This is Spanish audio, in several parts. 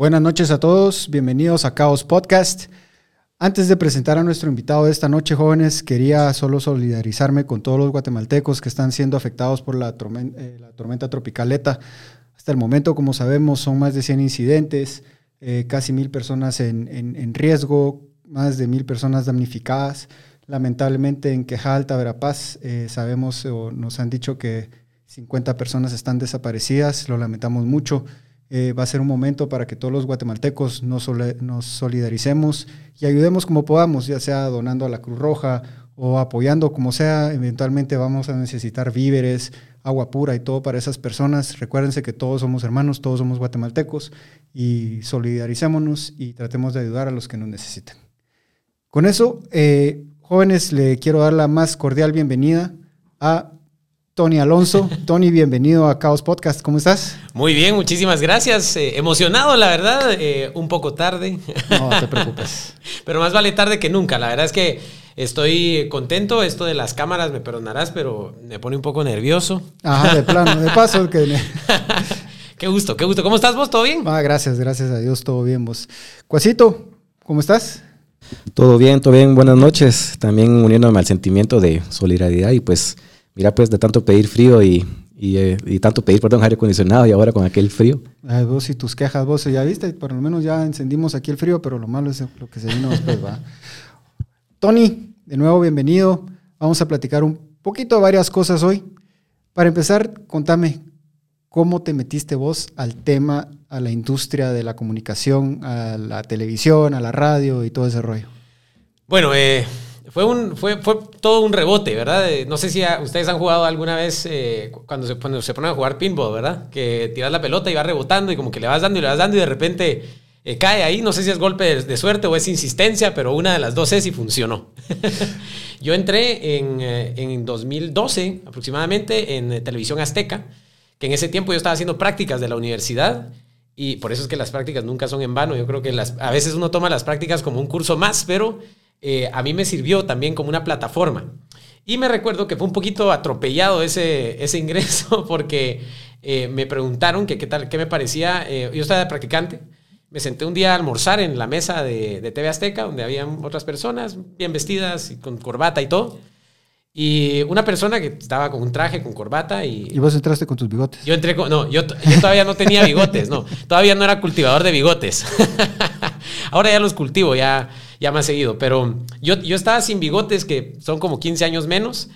Buenas noches a todos, bienvenidos a Caos Podcast. Antes de presentar a nuestro invitado de esta noche, jóvenes, quería solo solidarizarme con todos los guatemaltecos que están siendo afectados por la, tormenta, eh, la tormenta tropical ETA. Hasta el momento, como sabemos, son más de 100 incidentes, eh, casi mil personas en, riesgo, más de mil personas damnificadas. Lamentablemente en Quejalta, Verapaz, eh, sabemos o nos han dicho que 50 personas están desaparecidas, lo lamentamos mucho. Eh, va a ser un momento para que todos los guatemaltecos nos, solidaricemos y ayudemos como podamos, ya sea donando a la Cruz Roja o apoyando como sea. Eventualmente vamos a necesitar víveres, agua pura y todo para esas personas. Recuérdense que todos somos hermanos, todos somos guatemaltecos y solidaricémonos y tratemos de ayudar a los que nos necesiten. Con eso, eh, jóvenes, le quiero dar la más cordial bienvenida a Tony Alonso. Tony, bienvenido a Caos Podcast. ¿Cómo estás? Muy bien, muchísimas gracias. Eh, emocionado, la verdad, eh, un poco tarde. No te preocupes. pero más vale tarde que nunca. La verdad es que estoy contento. Esto de las cámaras, me perdonarás, pero me pone un poco nervioso. Ajá, de plano, de paso. Que... qué gusto, qué gusto. ¿Cómo estás vos? ¿Todo bien? Ah, gracias, gracias a Dios, todo bien vos. Cuasito, ¿cómo estás? Todo bien, todo bien. Buenas noches. También uniéndome al sentimiento de solidaridad y pues Mira, pues de tanto pedir frío y, y, eh, y tanto pedir, perdón, aire acondicionado y ahora con aquel frío. Ay, vos y tus quejas, vos ya viste, por lo menos ya encendimos aquí el frío, pero lo malo es lo que se vino después, va. Tony, de nuevo bienvenido. Vamos a platicar un poquito de varias cosas hoy. Para empezar, contame cómo te metiste vos al tema, a la industria de la comunicación, a la televisión, a la radio y todo ese rollo. Bueno, eh, fue, un, fue, fue todo un rebote, ¿verdad? No sé si ustedes han jugado alguna vez eh, cuando, se, cuando se ponen a jugar pinball, ¿verdad? Que tiras la pelota y va rebotando y como que le vas dando y le vas dando y de repente eh, cae ahí. No sé si es golpe de, suerte o es insistencia, pero una de las dos es y funcionó. Yo entré en, eh, en 2012 aproximadamente en Televisión Azteca, que en ese tiempo yo estaba haciendo prácticas de la universidad. Y por eso es que las prácticas nunca son en vano. Yo creo que las, a veces uno toma las prácticas como un curso más, pero eh, a mí me sirvió también como una plataforma. Y me recuerdo que fue un poquito atropellado ese, ese ingreso porque eh, me preguntaron que qué tal, qué me parecía. Eh, yo estaba de practicante. Me senté un día a almorzar en la mesa de, de TV Azteca, donde habían otras personas bien vestidas y con corbata y todo. Y una persona que estaba con un traje, con corbata y... ¿Y vos entraste con tus bigotes? Yo entré con... No, yo, yo todavía no tenía bigotes, no. Todavía no era cultivador de bigotes. Ahora ya los cultivo, ya, ya más seguido. Pero yo, yo estaba sin bigotes, que son como 15 años menos.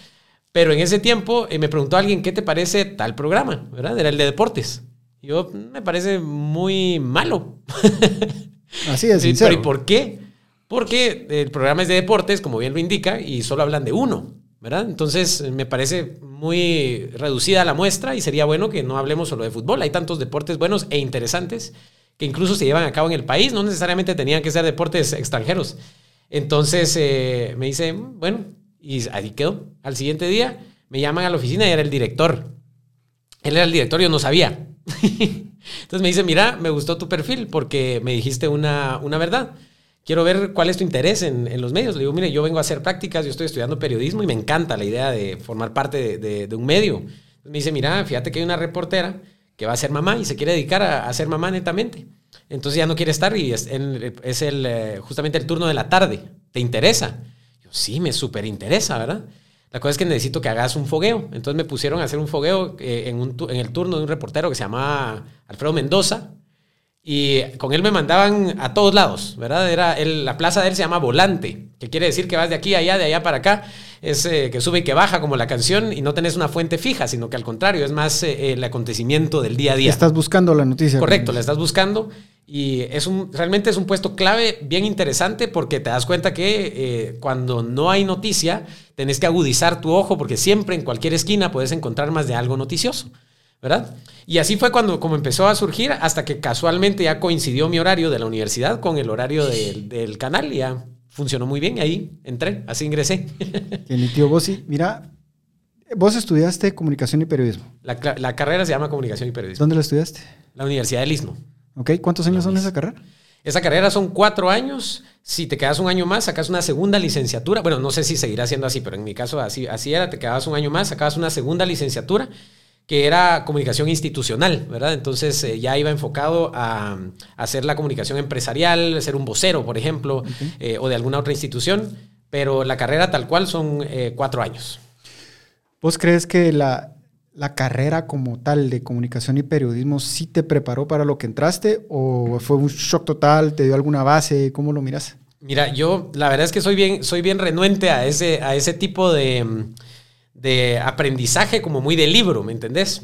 Pero en ese tiempo eh, me preguntó alguien, ¿qué te parece tal programa? ¿Verdad? Era el de deportes. Yo, me parece muy malo. Así es, sincero. Pero ¿y por qué? Porque el programa es de deportes, como bien lo indica, y solo hablan de uno. ¿verdad? Entonces me parece muy reducida la muestra y sería bueno que no hablemos solo de fútbol. Hay tantos deportes buenos e interesantes que incluso se llevan a cabo en el país, no necesariamente tenían que ser deportes extranjeros. Entonces eh, me dice, bueno, y ahí quedó. Al siguiente día me llaman a la oficina y era el director. Él era el director, yo no sabía. Entonces me dice, mira, me gustó tu perfil porque me dijiste una, una verdad. Quiero ver cuál es tu interés en, en, los medios. Le digo, mire, yo vengo a hacer prácticas, yo estoy estudiando periodismo y me encanta la idea de formar parte de, de, un medio. Me dice, mira, fíjate que hay una reportera que va a ser mamá y se quiere dedicar a, ser mamá netamente. Entonces ya no quiere estar y es, es el, eh, justamente el turno de la tarde. ¿Te interesa? Yo, sí, me súper interesa, ¿verdad? La cosa es que necesito que hagas un fogueo. Entonces me pusieron a hacer un fogueo eh, en, un, en el turno de un reportero que se llama Alfredo Mendoza. Y con él me mandaban a todos lados, ¿verdad? Era el, la plaza de él se llama Volante, que quiere decir que vas de aquí a allá, de allá para acá. Es eh, que sube y que baja como la canción y no tenés una fuente fija, sino que al contrario, es más eh, el acontecimiento del día a día. Estás buscando la noticia. Correcto, la estás buscando. Y es un, realmente es un puesto clave bien interesante porque te das cuenta que eh, cuando no hay noticia, tenés que agudizar tu ojo porque siempre en cualquier esquina puedes encontrar más de algo noticioso. ¿Verdad? Y así fue cuando como empezó a surgir hasta que casualmente ya coincidió mi horario de la universidad con el horario del, del canal y ya funcionó muy bien y ahí entré, así ingresé. Tío Bossi, mira, vos estudiaste comunicación y periodismo. La, la, carrera se llama comunicación y periodismo. ¿Dónde la estudiaste? La Universidad del Istmo. Ok, ¿cuántos años son esa carrera? Esa carrera son cuatro años. Si te quedas un año más, sacas una segunda licenciatura. Bueno, no sé si seguirá siendo así, pero en mi caso así, así era. Te quedabas un año más, sacabas una segunda licenciatura que era comunicación institucional, ¿verdad? Entonces eh, ya iba enfocado a, hacer la comunicación empresarial, ser un vocero, por ejemplo, eh, o de alguna otra institución, pero la carrera tal cual son eh, cuatro años. ¿Vos crees que la, la carrera como tal de comunicación y periodismo sí te preparó para lo que entraste o fue un shock total, te dio alguna base? ¿Cómo lo miras? Mira, yo la verdad es que soy bien, soy bien renuente a ese, a ese tipo de, de aprendizaje como muy de libro, ¿me entendés?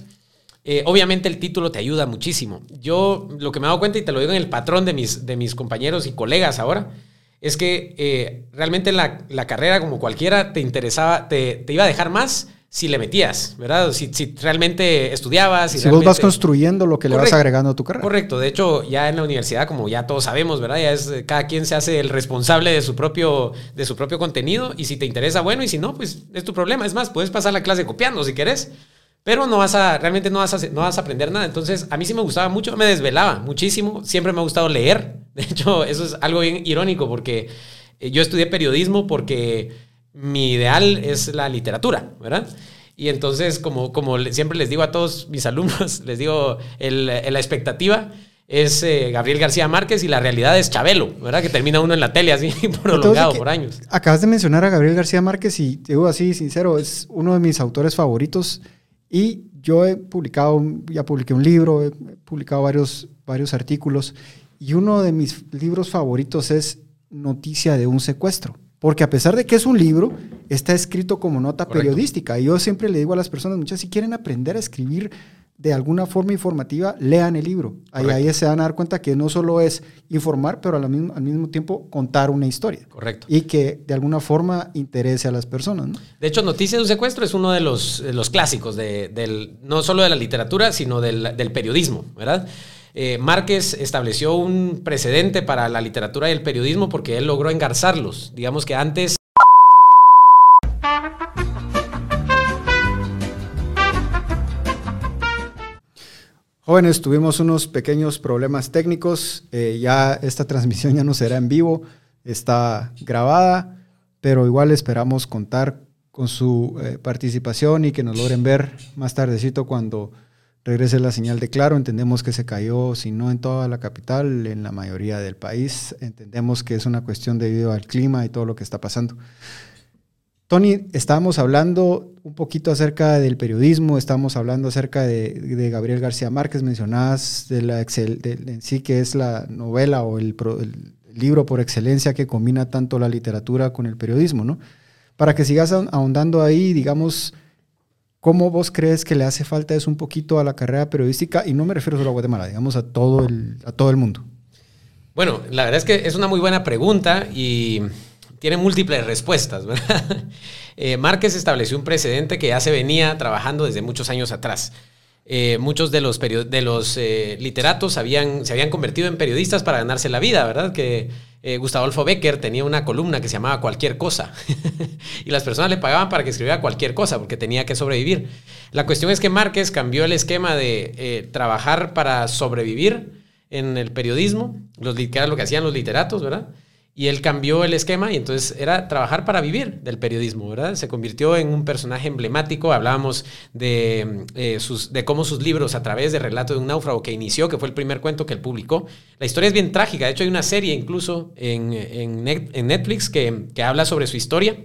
Eh, obviamente el título te ayuda muchísimo. Yo lo que me he dado cuenta, y te lo digo en el patrón de mis, de mis compañeros y colegas ahora, es que eh, realmente la, la, carrera, como cualquiera, te interesaba, te, te iba a dejar más si le metías, ¿verdad? Si, si realmente estudiabas. Si, vos vas construyendo lo que le vas agregando a tu carrera. Correcto. De hecho, ya en la universidad, como ya todos sabemos, ¿verdad? Ya es, cada quien se hace el responsable de su, propio, de su propio contenido. Y si te interesa, bueno. Y si no, pues es tu problema. Es más, puedes pasar la clase copiando si querés. Pero no vas a, realmente no vas a, no vas a aprender nada. Entonces, a mí sí me gustaba mucho, me desvelaba muchísimo. Siempre me ha gustado leer. De hecho, eso es algo bien irónico porque eh, yo estudié periodismo porque mi ideal es la literatura, ¿verdad? Y entonces, como, como siempre les digo a todos mis alumnos, les digo, el, la expectativa es eh, Gabriel García Márquez y la realidad es Chabelo, ¿verdad? Que termina uno en la tele así prolongado por años. Acabas de mencionar a Gabriel García Márquez y te digo así, sincero, es uno de mis autores favoritos y yo he publicado, ya publiqué un libro, he publicado varios, varios artículos y uno de mis libros favoritos es Noticia de un secuestro. Porque a pesar de que es un libro, está escrito como nota periodística. Y yo siempre le digo a las personas, muchas, si quieren aprender a escribir de alguna forma informativa, lean el libro. Ahí, ahí, se van a dar cuenta que no solo es informar, pero al mismo, al mismo tiempo contar una historia. Correcto. Y que de alguna forma interese a las personas. ¿no? De hecho, Noticias de un secuestro es uno de los, los clásicos, de, del, no solo de la literatura, sino del, del periodismo, ¿verdad? Eh, Márquez estableció un precedente para la literatura y el periodismo porque él logró engarzarlos. Digamos que antes... Jóvenes, tuvimos unos pequeños problemas técnicos. Eh, ya esta transmisión ya no será en vivo, está grabada, pero igual esperamos contar con su eh, participación y que nos logren ver más tardecito cuando regrese la señal de claro. Entendemos que se cayó, si no en toda la capital, en la mayoría del país. Entendemos que es una cuestión debido al clima y todo lo que está pasando. Tony, estábamos hablando un poquito acerca del periodismo, estábamos hablando acerca de, Gabriel García Márquez, mencionabas de la excel, en sí que es la novela o el, el, libro por excelencia que combina tanto la literatura con el periodismo, ¿no? Para que sigas ahondando ahí, digamos, ¿Cómo vos crees que le hace falta eso un poquito a la carrera periodística? Y no me refiero solo a Guatemala, digamos a todo el, a todo el mundo. Bueno, la verdad es que es una muy buena pregunta y tiene múltiples respuestas. eh, Márquez estableció un precedente que ya se venía trabajando desde muchos años atrás. Eh, muchos de los, de los eh, literatos habían, se habían convertido en periodistas para ganarse la vida, ¿verdad? Que eh, Gustavo Becker tenía una columna que se llamaba Cualquier cosa. y las personas le pagaban para que escribiera cualquier cosa porque tenía que sobrevivir. La cuestión es que Márquez cambió el esquema de eh, trabajar para sobrevivir en el periodismo, que era lo que hacían los literatos, ¿verdad? Y él cambió el esquema y entonces era trabajar para vivir del periodismo, ¿verdad? Se convirtió en un personaje emblemático. Hablábamos de, eh, sus, de cómo sus libros, a través de Relato de un náufrago que inició, que fue el primer cuento que él publicó. La historia es bien trágica. De hecho, hay una serie incluso en, en, Netflix que, que, habla sobre su historia.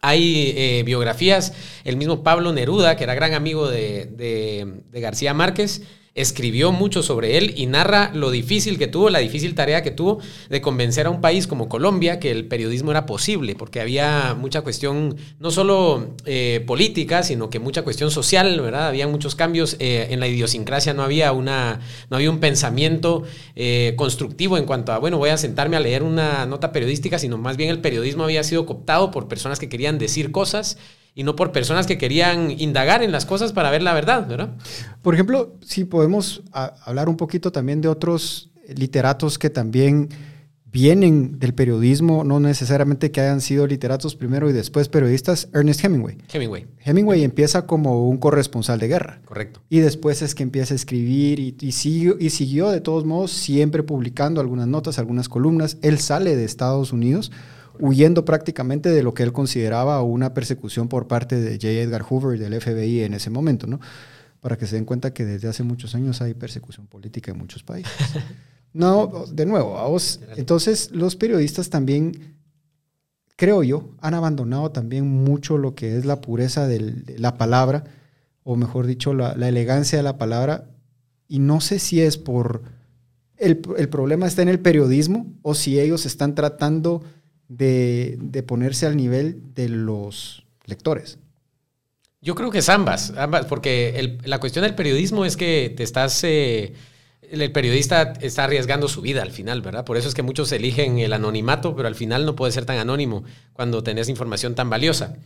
Hay eh, biografías. El mismo Pablo Neruda, que era gran amigo de, de García Márquez, escribió mucho sobre él y narra lo difícil que tuvo, la difícil tarea que tuvo de convencer a un país como Colombia que el periodismo era posible, porque había mucha cuestión, no solo eh, política, sino que mucha cuestión social, ¿verdad? Había muchos cambios eh, en la idiosincrasia, no había, una, no había un pensamiento eh, constructivo en cuanto a, bueno, voy a sentarme a leer una nota periodística, sino más bien el periodismo había sido cooptado por personas que querían decir cosas y no por personas que querían indagar en las cosas para ver la verdad, ¿verdad? Por ejemplo, si podemos hablar un poquito también de otros literatos que también vienen del periodismo, no necesariamente que hayan sido literatos primero y después periodistas, Ernest Hemingway. Hemingway. Hemingway empieza como un corresponsal de guerra. Correcto. Y después es que empieza a escribir y, y, siguió, y siguió de todos modos siempre publicando algunas notas, algunas columnas. Él sale de Estados Unidos huyendo prácticamente de lo que él consideraba una persecución por parte de J. Edgar Hoover y del FBI en ese momento, ¿no? para que se den cuenta que desde hace muchos años hay persecución política en muchos países. no, de nuevo, a vos, entonces los periodistas también, creo yo, han abandonado también mucho lo que es la pureza de la palabra, o mejor dicho, la, elegancia de la palabra, y no sé si es por... El, el, problema está en el periodismo o si ellos están tratando de, de ponerse al nivel de los lectores. Yo creo que es ambas, ambas porque la cuestión del periodismo es que te estás... Eh, el periodista está arriesgando su vida al final, ¿verdad? Por eso es que muchos eligen el anonimato, pero al final no puede ser tan anónimo cuando tenés información tan valiosa.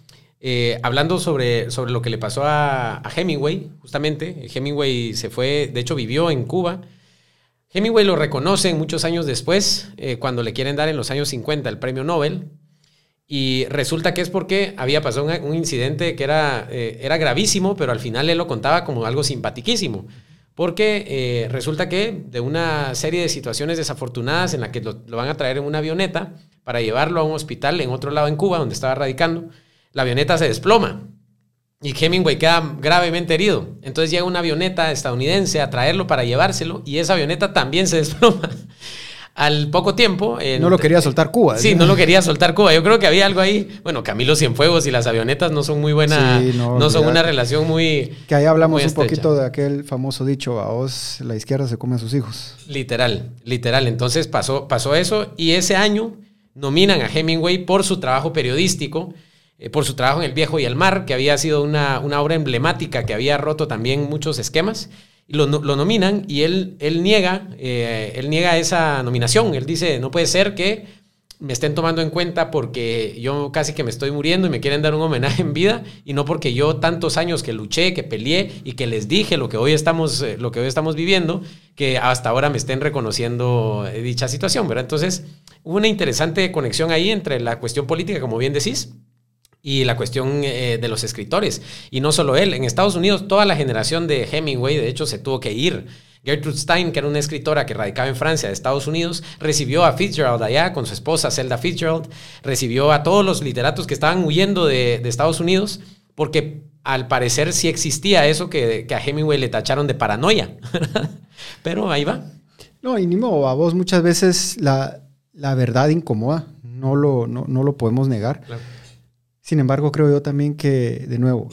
Eh, hablando sobre, sobre lo que le pasó a, Hemingway, justamente, Hemingway se fue, de hecho vivió en Cuba. Hemingway lo reconoce muchos años después, eh, cuando le quieren dar en los años 50 el premio Nobel, y resulta que es porque había pasado un, incidente que era, eh, era gravísimo, pero al final él lo contaba como algo simpatiquísimo. Porque eh, resulta que de una serie de situaciones desafortunadas en la que lo, van a traer en una avioneta para llevarlo a un hospital en otro lado en Cuba, donde estaba radicando, la avioneta se desploma y Hemingway queda gravemente herido. Entonces llega una avioneta estadounidense a traerlo para llevárselo y esa avioneta también se desploma. Al poco tiempo... no lo quería soltar Cuba. Sí, no lo quería soltar Cuba. Yo creo que había algo ahí. Bueno, Camilo Cienfuegos y las avionetas no son muy buena... no, son una relación muy... Que ahí hablamos un poquito de aquel famoso dicho, a vos la izquierda se come a sus hijos. Literal, literal. Entonces pasó, pasó eso y ese año nominan a Hemingway por su trabajo periodístico, eh, por su trabajo en El Viejo y el Mar, que había sido una, una obra emblemática que había roto también muchos esquemas y lo, nominan y él, él, niega, eh, él niega esa nominación. Él dice, no puede ser que me estén tomando en cuenta porque yo casi que me estoy muriendo y me quieren dar un homenaje en vida y no porque yo tantos años que luché, que peleé y que les dije lo que hoy estamos, eh, lo que hoy estamos viviendo, que hasta ahora me estén reconociendo dicha situación, ¿verdad? Entonces, hubo una interesante conexión ahí entre la cuestión política, como bien decís, y la cuestión eh, de los escritores. Y no solo él, en Estados Unidos toda la generación de Hemingway, de hecho, se tuvo que ir. Gertrude Stein, que era una escritora que radicaba en Francia, de Estados Unidos, recibió a Fitzgerald allá con su esposa Zelda Fitzgerald, recibió a todos los literatos que estaban huyendo de, Estados Unidos, porque al parecer sí existía eso que, a Hemingway le tacharon de paranoia. Pero ahí va. No, y ni modo, a vos muchas veces la, la verdad incomoda, no lo, no, no lo podemos negar. Claro. Sin embargo, creo yo también que, de nuevo,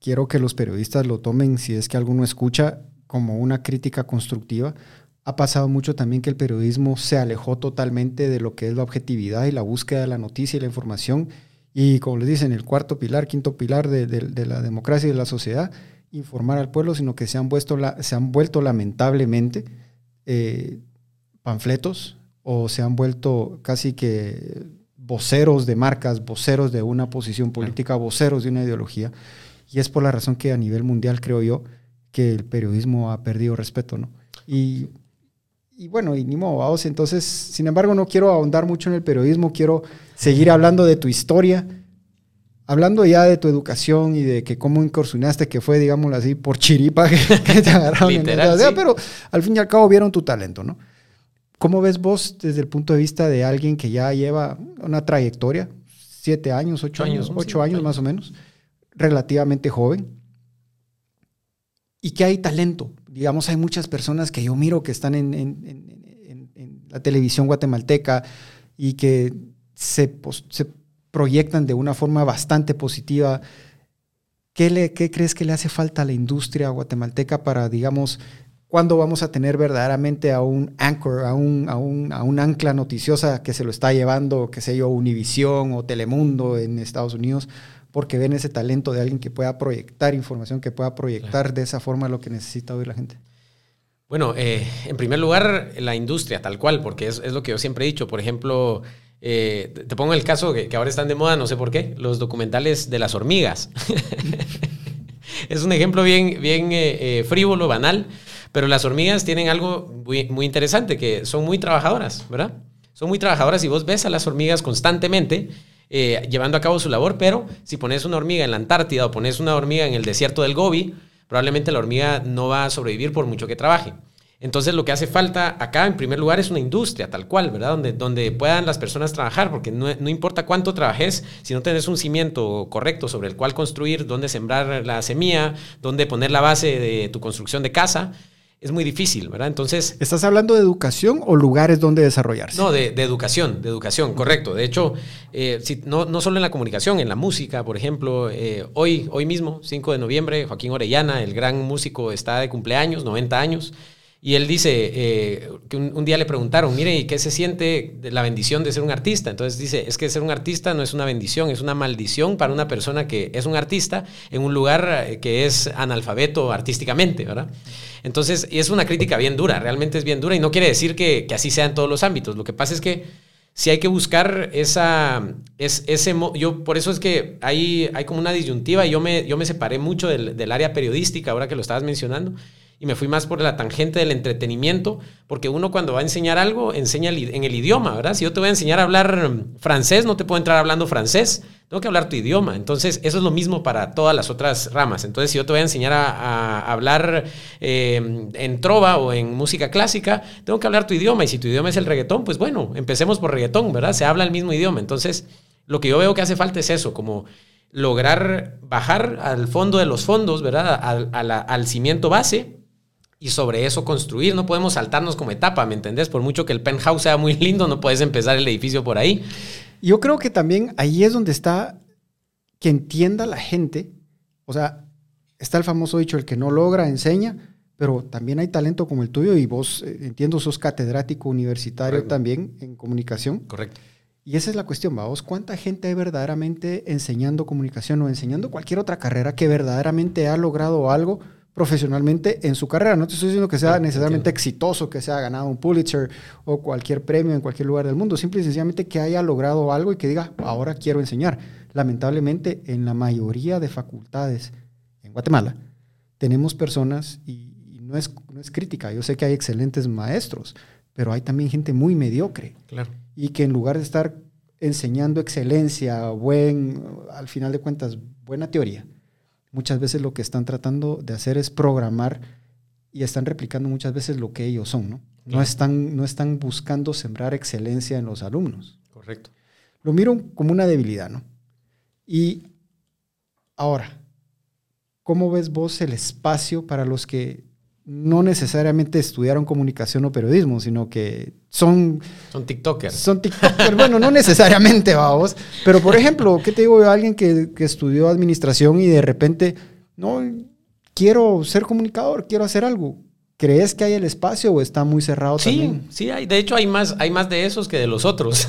quiero que los periodistas lo tomen, si es que alguno escucha, como una crítica constructiva. Ha pasado mucho también que el periodismo se alejó totalmente de lo que es la objetividad y la búsqueda de la noticia y la información. Y como les dicen, el cuarto pilar, quinto pilar de, la democracia y de la sociedad, informar al pueblo, sino que se han, vuelto, se han vuelto lamentablemente eh, panfletos o se han vuelto casi que voceros de marcas, voceros de una posición política, voceros de una ideología. Y es por la razón que a nivel mundial creo yo que el periodismo ha perdido respeto, ¿no? Y, y bueno, y ni modo, vamos. Entonces, sin embargo, no quiero ahondar mucho en el periodismo, quiero seguir hablando de tu historia, hablando ya de tu educación y de que cómo incursionaste, que fue, digámoslo así, por chiripa que, te agarraron. Literal, en Pero al fin y al cabo vieron tu talento, ¿no? ¿Cómo ves vos desde el punto de vista de alguien que ya lleva una trayectoria, siete años, ocho años, ocho años más o menos, relativamente joven, y que hay talento? Digamos, hay muchas personas que yo miro que están en, la televisión guatemalteca y que se, se, proyectan de una forma bastante positiva. ¿Qué, le, ¿Qué crees que le hace falta a la industria guatemalteca para, digamos, ¿Cuándo vamos a tener verdaderamente a un anchor, a un, a un, a un ancla noticiosa que se lo está llevando, qué sé yo, Univisión o Telemundo en Estados Unidos? Porque ven ese talento de alguien que pueda proyectar información, que pueda proyectar de esa forma lo que necesita oír la gente. Bueno, eh, en primer lugar, la industria, tal cual, porque es, es lo que yo siempre he dicho. Por ejemplo, eh, te pongo el caso que, que, ahora están de moda, no sé por qué, los documentales de las hormigas. es un ejemplo bien, bien eh, frívolo, banal, pero las hormigas tienen algo muy, interesante, que son muy trabajadoras, ¿verdad? Son muy trabajadoras y vos ves a las hormigas constantemente eh, llevando a cabo su labor, pero si pones una hormiga en la Antártida o pones una hormiga en el desierto del Gobi, probablemente la hormiga no va a sobrevivir por mucho que trabaje. Entonces lo que hace falta acá, en primer lugar, es una industria tal cual, ¿verdad? Donde, donde puedan las personas trabajar, porque no, no, importa cuánto trabajes, si no tenés un cimiento correcto sobre el cual construir, dónde sembrar la semilla, dónde poner la base de tu construcción de casa, es muy difícil, ¿verdad? Entonces... ¿Estás hablando de educación o lugares donde desarrollarse? No, de, de educación, de educación, correcto. De hecho, eh, si, no, no, solo en la comunicación, en la música, por ejemplo, eh, hoy, hoy mismo, 5 de noviembre, Joaquín Orellana, el gran músico, está de cumpleaños, 90 años. Y él dice eh, que un, día le preguntaron, mire, ¿y qué se siente la bendición de ser un artista? Entonces dice, es que ser un artista no es una bendición, es una maldición para una persona que es un artista en un lugar que es analfabeto artísticamente, ¿verdad? Entonces, es una crítica bien dura, realmente es bien dura y no quiere decir que, así sea en todos los ámbitos. Lo que pasa es que si hay que buscar esa, es, ese, yo por eso es que hay, hay como una disyuntiva y yo me, yo me separé mucho del, del área periodística ahora que lo estabas mencionando y me fui más por la tangente del entretenimiento, porque uno cuando va a enseñar algo, enseña en el idioma, ¿verdad? Si yo te voy a enseñar a hablar francés, no te puedo entrar hablando francés, tengo que hablar tu idioma. Entonces, eso es lo mismo para todas las otras ramas. Entonces, si yo te voy a enseñar a, hablar eh, en trova o en música clásica, tengo que hablar tu idioma. Y si tu idioma es el reggaetón, pues bueno, empecemos por reggaetón, ¿verdad? Se habla el mismo idioma. Entonces, lo que yo veo que hace falta es eso, como lograr bajar al fondo de los fondos, ¿verdad? Al cimiento base y sobre eso construir. No podemos saltarnos como etapa, ¿me entendés? Por mucho que el penthouse sea muy lindo, no puedes empezar el edificio por ahí. Yo creo que también ahí es donde está que entienda la gente. O sea, está el famoso dicho, el que no logra, enseña, pero también hay talento como el tuyo y vos, eh, entiendo, sos catedrático universitario Correcto. también en comunicación. Correcto. Y esa es la cuestión, vamos, ¿cuánta gente hay verdaderamente enseñando comunicación o enseñando cualquier otra carrera que verdaderamente ha logrado algo? Profesionalmente en su carrera. No te estoy diciendo que sea necesariamente exitoso, que sea ganado un Pulitzer o cualquier premio en cualquier lugar del mundo, simple y sencillamente que haya logrado algo y que diga, ahora quiero enseñar. Lamentablemente, en la mayoría de facultades en Guatemala, tenemos personas, y, y no, es, no es crítica, yo sé que hay excelentes maestros, pero hay también gente muy mediocre. Claro. Y que en lugar de estar enseñando excelencia, buen, al final de cuentas, buena teoría, muchas veces lo que están tratando de hacer es programar y están replicando muchas veces lo que ellos son, ¿no? Claro. No, están, no están buscando sembrar excelencia en los alumnos. Correcto. Lo miro como una debilidad, ¿no? Y ahora, ¿cómo ves vos el espacio para los que no necesariamente estudiaron comunicación o periodismo, sino que son... Son TikTokers. Son TikTokers. bueno, no necesariamente, vamos. Pero, por ejemplo, ¿qué te digo yo? Alguien que, que, estudió administración y de repente, no, quiero ser comunicador, quiero hacer algo. ¿Crees que hay el espacio o está muy cerrado sí, también? Sí, hay. De hecho, hay más, hay más de esos que de los otros.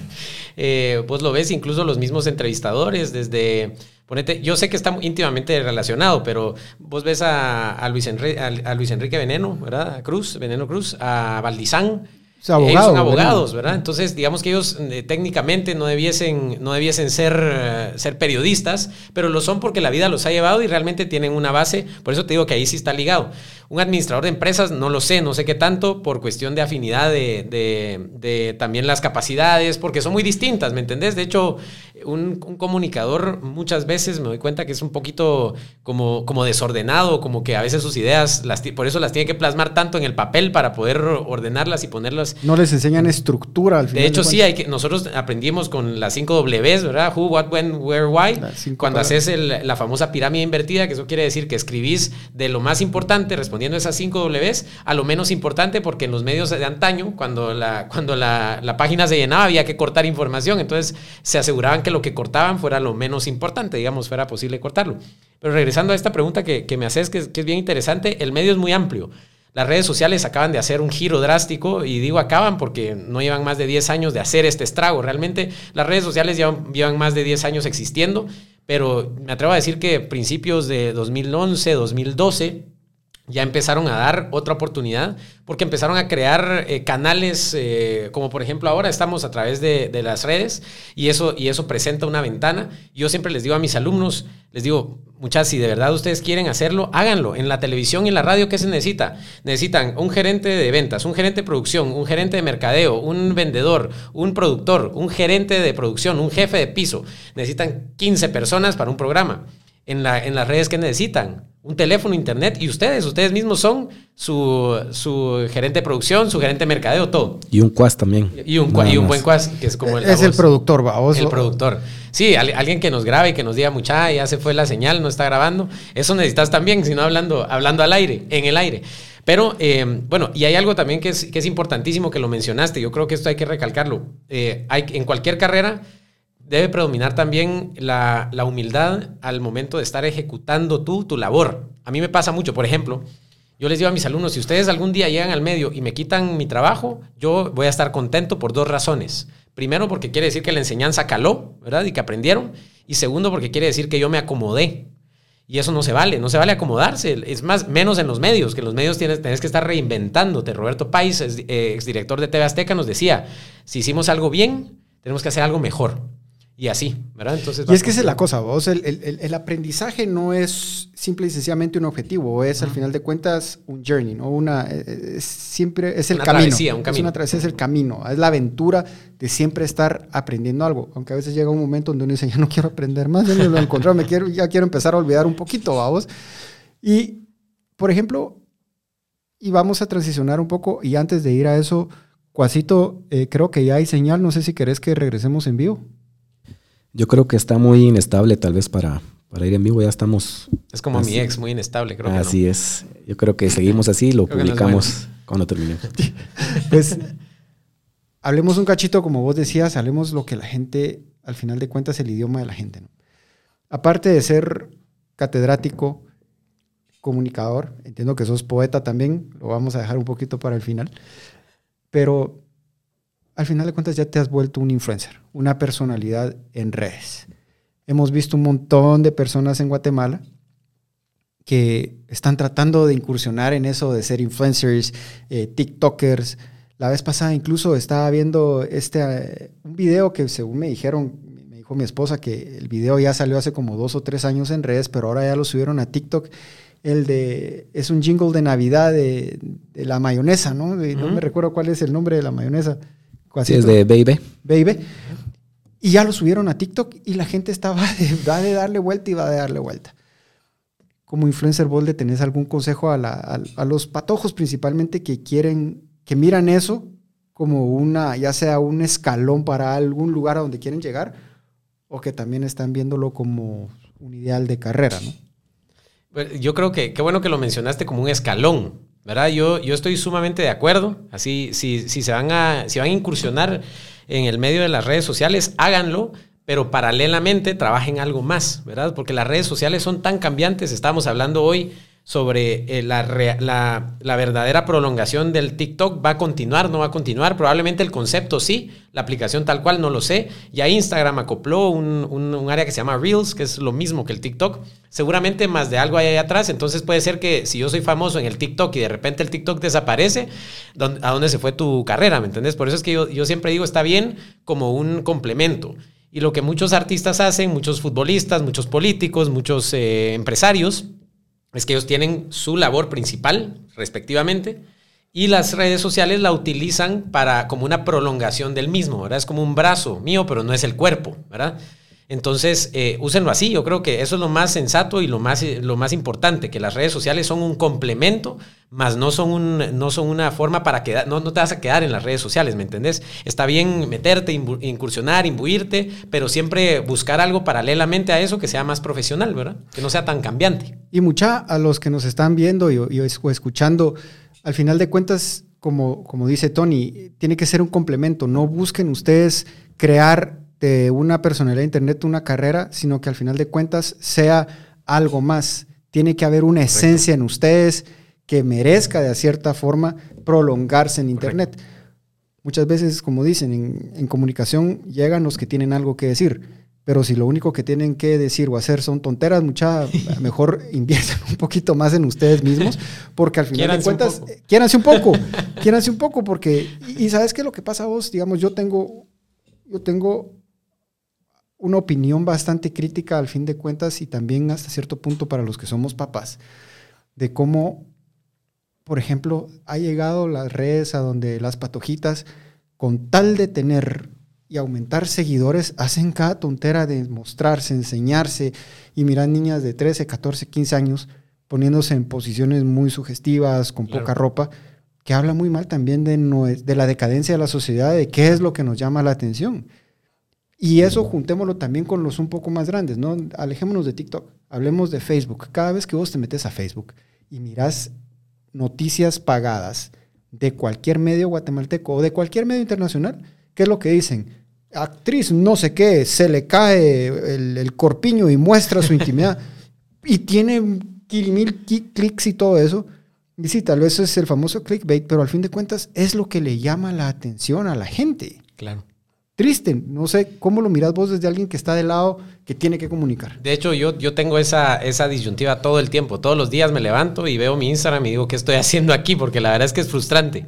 eh, pues lo ves incluso los mismos entrevistadores, desde Ponete, yo sé que está íntimamente relacionado, pero vos ves a, Luis, Enrique, a, Luis, Enrique Veneno, ¿verdad? Cruz, Veneno Cruz, a Valdizán. Abogado, ellos son abogados, ¿verdad? Entonces, digamos que ellos eh, técnicamente no debiesen, no debiesen ser, uh, ser periodistas, pero lo son porque la vida los ha llevado y realmente tienen una base. Por eso te digo que ahí sí está ligado. Un administrador de empresas, no lo sé, no sé qué tanto, por cuestión de afinidad de, de, de también las capacidades, porque son muy distintas, ¿me entendés? De hecho, un, un, comunicador muchas veces me doy cuenta que es un poquito como, como desordenado, como que a veces sus ideas, las, por eso las tiene que plasmar tanto en el papel para poder ordenarlas y ponerlas. No les enseñan estructura al final. De hecho, de sí, hay que, nosotros aprendimos con las 5 Ws, ¿verdad? Who, what, when, where, why. Cuando para... haces el, la famosa pirámide invertida, que eso quiere decir que escribís de lo más importante, respondiendo esas 5 Ws, a lo menos importante, porque en los medios de antaño, cuando la, cuando la, la página se llenaba, había que cortar información, entonces se aseguraban que lo que cortaban fuera lo menos importante, digamos, fuera posible cortarlo. Pero regresando a esta pregunta que, que me haces, que, que, es bien interesante, el medio es muy amplio. Las redes sociales acaban de hacer un giro drástico y digo acaban porque no llevan más de 10 años de hacer este estrago. Realmente las redes sociales llevan, más de 10 años existiendo, pero me atrevo a decir que principios de 2011, 2012, ya empezaron a dar otra oportunidad porque empezaron a crear eh, canales eh, como por ejemplo ahora estamos a través de, las redes y eso, y eso presenta una ventana. Yo siempre les digo a mis alumnos, les digo, muchachos, si de verdad ustedes quieren hacerlo, háganlo. En la televisión y en la radio, ¿qué se necesita? Necesitan un gerente de ventas, un gerente de producción, un gerente de mercadeo, un vendedor, un productor, un gerente de producción, un jefe de piso. Necesitan 15 personas para un programa. En, la, en las redes que necesitan. Un teléfono, internet y ustedes, ustedes mismos son su, su gerente de producción, su gerente de mercadeo, todo. Y un cuas también. Y un, y un buen cuas, que es como el... Es el productor, vamos. El productor. Sí, alguien que nos grabe y que nos diga, mucha, ya se fue la señal, no está grabando. Eso necesitas también, si no hablando, hablando al aire, en el aire. Pero eh, bueno, y hay algo también que es, que es importantísimo que lo mencionaste. Yo creo que esto hay que recalcarlo. Eh, hay, en cualquier carrera debe predominar también la, humildad al momento de estar ejecutando tú tu labor. A mí me pasa mucho, por ejemplo, yo les digo a mis alumnos, si ustedes algún día llegan al medio y me quitan mi trabajo, yo voy a estar contento por dos razones. Primero, porque quiere decir que la enseñanza caló, ¿verdad? Y que aprendieron. Y segundo, porque quiere decir que yo me acomodé. Y eso no se vale, no se vale acomodarse. Es más, menos en los medios, que los medios tienes, que estar reinventándote. Roberto Pais, eh, exdirector de TV Azteca, nos decía, si hicimos algo bien, tenemos que hacer algo mejor. Y así, ¿verdad? Entonces, y es que esa es la cosa, vos, el, el, el, aprendizaje no es simple y sencillamente un objetivo, es al final de cuentas un journey, ¿no? Una, eh, eh, es, siempre es el una camino. Travesía, un camino. Es una travesía, es el camino, es la aventura de siempre estar aprendiendo algo, aunque a veces llega un momento donde uno dice, ya no quiero aprender más, ya no lo encontrado, me quiero, ya quiero empezar a olvidar un poquito, vamos. Y, por ejemplo, y vamos a transicionar un poco, y antes de ir a eso, Cuasito, eh, creo que ya hay señal, no sé si querés que regresemos en vivo. Yo creo que está muy inestable tal vez para, para ir en vivo, ya estamos... Es como mi ex, muy inestable, creo. Así es. Yo creo que seguimos así, lo publicamos cuando terminemos. pues hablemos un cachito, como vos decías, hablemos lo que la gente, al final de cuentas, el idioma de la gente. ¿no? Aparte de ser catedrático, comunicador, entiendo que sos poeta también, lo vamos a dejar un poquito para el final, pero al final de cuentas ya te has vuelto un influencer, una personalidad en redes. Hemos visto un montón de personas en Guatemala que están tratando de incursionar en eso de ser influencers, eh, TikTokers. La vez pasada incluso estaba viendo este, eh, un video que según me dijeron, me dijo mi esposa que el video ya salió hace como dos o tres años en redes, pero ahora ya lo subieron a TikTok. El de, es un jingle de Navidad de, la mayonesa, ¿no? No me recuerdo cuál es el nombre de la mayonesa. Sí, es de Baby. Baby. Y ya lo subieron a TikTok y la gente estaba de, va de darle vuelta y va de darle vuelta. Como influencer, vos le tenés algún consejo a, a, los patojos principalmente que quieren, que miran eso como una, ya sea un escalón para algún lugar a donde quieren llegar, o que también están viéndolo como un ideal de carrera, ¿no? Pues, yo creo que qué bueno que lo mencionaste como un escalón, ¿verdad? Yo, yo estoy sumamente de acuerdo. Así, si, si, se van a, si van a incursionar en el medio de las redes sociales, háganlo, pero paralelamente trabajen algo más, ¿verdad? Porque las redes sociales son tan cambiantes. Estamos hablando hoy sobre eh, la, la, verdadera prolongación del TikTok. ¿Va a continuar? ¿No va a continuar? Probablemente el concepto sí, la aplicación tal cual no lo sé. Ya Instagram acopló un, un, área que se llama Reels, que es lo mismo que el TikTok. Seguramente más de algo hay ahí atrás. Entonces puede ser que si yo soy famoso en el TikTok y de repente el TikTok desaparece, ¿a dónde se fue tu carrera? ¿Me entendés? Por eso es que yo, yo siempre digo, está bien como un complemento. Y lo que muchos artistas hacen, muchos futbolistas, muchos políticos, muchos eh, empresarios, es que ellos tienen su labor principal, respectivamente, y las redes sociales la utilizan para como una prolongación del mismo, ¿verdad? Es como un brazo mío, pero no es el cuerpo, ¿verdad? Entonces, eh, úsenlo así. Yo creo que eso es lo más sensato y lo más, lo más importante, que las redes sociales son un complemento, más no son, un, no son una forma para quedar, no, no te vas a quedar en las redes sociales, ¿me entendés? Está bien meterte, incursionar, imbuirte, pero siempre buscar algo paralelamente a eso que sea más profesional, ¿verdad? Que no sea tan cambiante. Y mucha a los que nos están viendo y, y escuchando, al final de cuentas, como, como dice Tony, tiene que ser un complemento. No busquen ustedes crear de una personalidad de Internet una carrera, sino que al final de cuentas sea algo más. Tiene que haber una esencia en ustedes que merezca de cierta forma prolongarse en Internet. Muchas veces, como dicen, en, comunicación llegan los que tienen algo que decir, pero si lo único que tienen que decir o hacer son tonteras, mucha mejor inviertan un poquito más en ustedes mismos, porque al final de cuentas, quiéranse un poco, quiéranse un poco, porque, y, y sabes qué lo que pasa a vos, digamos, yo tengo, yo tengo una opinión bastante crítica al fin de cuentas y también hasta cierto punto para los que somos papás, de cómo, por ejemplo, ha llegado las redes a donde las patojitas, con tal de tener y aumentar seguidores hacen cada tontera de mostrarse, enseñarse y mirar niñas de 13, 14, 15 años poniéndose en posiciones muy sugestivas, con poca ropa, que habla muy mal también de, de la decadencia de la sociedad, de qué es lo que nos llama la atención. Y eso juntémoslo también con los un poco más grandes, ¿no? Alejémonos de TikTok, hablemos de Facebook. Cada vez que vos te metes a Facebook y miras noticias pagadas de cualquier medio guatemalteco o de cualquier medio internacional, ¿qué es lo que dicen? Actriz no sé qué, se le cae el, corpiño y muestra su intimidad y tiene mil clics y todo eso. Y sí, tal vez es el famoso clickbait, pero al fin de cuentas es lo que le llama la atención a la gente. Claro triste. No sé cómo lo miras vos desde alguien que está de lado, que tiene que comunicar. De hecho, yo, yo tengo esa, esa disyuntiva todo el tiempo. Todos los días me levanto y veo mi Instagram y digo, ¿qué estoy haciendo aquí? Porque la verdad es que es frustrante.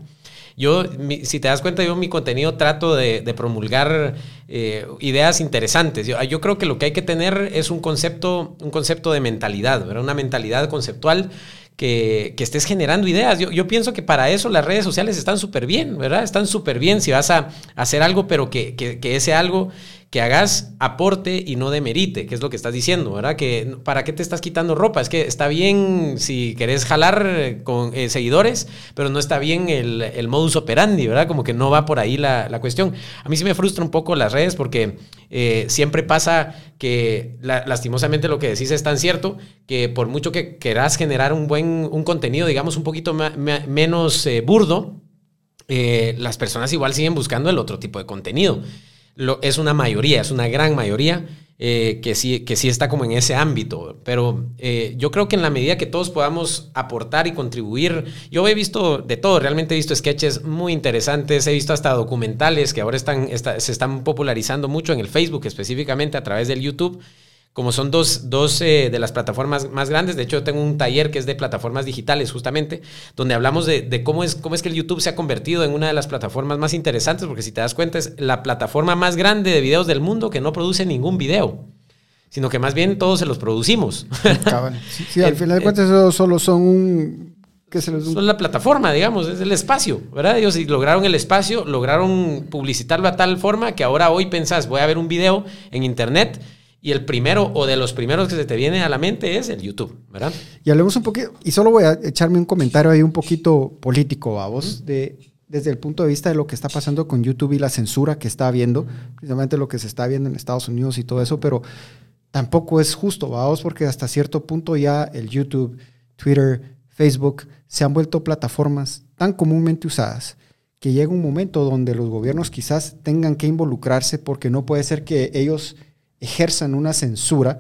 Yo, si te das cuenta, yo mi contenido trato de, promulgar eh, ideas interesantes. Yo, yo, creo que lo que hay que tener es un concepto, un concepto de mentalidad, una mentalidad conceptual que, estés generando ideas. Yo, pienso que para eso las redes sociales están súper bien, ¿verdad? Están súper bien si vas a hacer algo, pero que, que, ese algo que hagas aporte y no demerite, que es lo que estás diciendo, ¿verdad? Que para qué te estás quitando ropa, es que está bien si querés jalar con eh, seguidores, pero no está bien el, modus operandi, ¿verdad? Como que no va por ahí la, cuestión. A mí sí me frustra un poco las redes porque eh, siempre pasa que lastimosamente lo que decís es tan cierto que por mucho que querás generar un buen un contenido, digamos, un poquito menos eh, burdo, las personas igual siguen buscando el otro tipo de contenido es una mayoría, es una gran mayoría eh, que, sí, que sí está como en ese ámbito. Pero eh, yo creo que en la medida que todos podamos aportar y contribuir, yo he visto de todo, realmente he visto sketches muy interesantes, he visto hasta documentales que ahora están, se están popularizando mucho en el Facebook, específicamente a través del YouTube como son dos, dos eh, de las plataformas más grandes, de hecho yo tengo un taller que es de plataformas digitales justamente, donde hablamos de, cómo, es, cómo es que el YouTube se ha convertido en una de las plataformas más interesantes, porque si te das cuenta es la plataforma más grande de videos del mundo que no produce ningún video, sino que más bien todos se los producimos. Sí, al final de cuentas eso solo son un... ¿qué se les... Son la plataforma, digamos, es el espacio, ¿verdad? Ellos lograron el espacio, lograron publicitarlo a tal forma que ahora hoy pensás, voy a ver un video en internet y el primero o de los primeros que se te viene a la mente es el YouTube, ¿verdad? Y hablemos un poquito, y solo voy a echarme un comentario ahí un poquito político, a vos, de, desde el punto de vista de lo que está pasando con YouTube y la censura que está habiendo, precisamente lo que se está viendo en Estados Unidos y todo eso, pero tampoco es justo, vamos, porque hasta cierto punto ya el YouTube, Twitter, Facebook se han vuelto plataformas tan comúnmente usadas que llega un momento donde los gobiernos quizás tengan que involucrarse porque no puede ser que ellos ejerzan una censura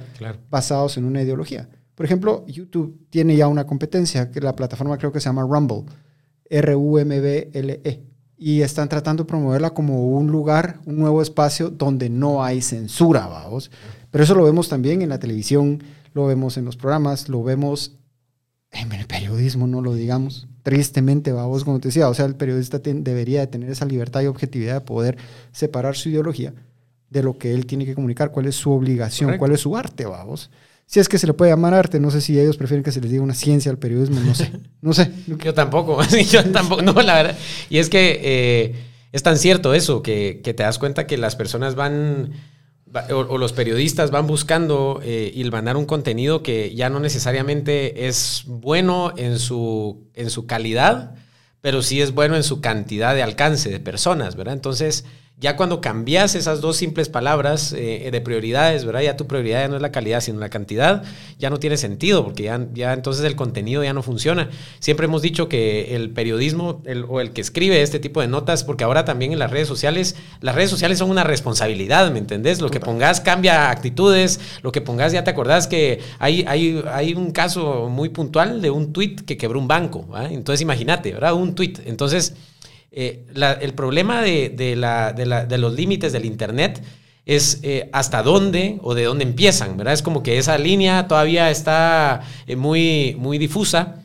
basados en una ideología. Por ejemplo, YouTube tiene ya una competencia, que la plataforma creo que se llama Rumble, R-U-M-B-L-E, y están tratando de promoverla como un lugar, un nuevo espacio donde no hay censura, vamos. Pero eso lo vemos también en la televisión, lo vemos en los programas, lo vemos en el periodismo, no lo digamos. Tristemente, vamos, como te decía, o sea, el periodista debería de tener esa libertad y objetividad de poder separar su ideología de lo que él tiene que comunicar, cuál es su obligación, cuál es su arte, vamos. Si es que se le puede llamar arte, no sé si ellos prefieren que se les diga una ciencia al periodismo, no sé, no sé. Yo tampoco, yo tampoco, no, la verdad. Y es que eh, es tan cierto eso, que, te das cuenta que las personas van, o, los periodistas van buscando eh, hilvanar un contenido que ya no necesariamente es bueno en su, en su calidad, pero sí es bueno en su cantidad de alcance de personas, ¿verdad? Entonces ya cuando cambias esas dos simples palabras eh, de prioridades, ¿verdad? Ya tu prioridad ya no es la calidad, sino la cantidad, ya no tiene sentido, porque ya, ya entonces el contenido ya no funciona. Siempre hemos dicho que el periodismo o el que escribe este tipo de notas, porque ahora también en las redes sociales, las redes sociales son una responsabilidad, ¿me entendés? Lo que pongas cambia actitudes, lo que pongas ya te acordás que hay, hay, hay un caso muy puntual de un tweet que quebró un banco, Entonces imagínate, ¿verdad? Un tweet. Entonces eh, el problema de, los límites del Internet es eh, hasta dónde o de dónde empiezan, ¿verdad? Es como que esa línea todavía está eh, muy, muy difusa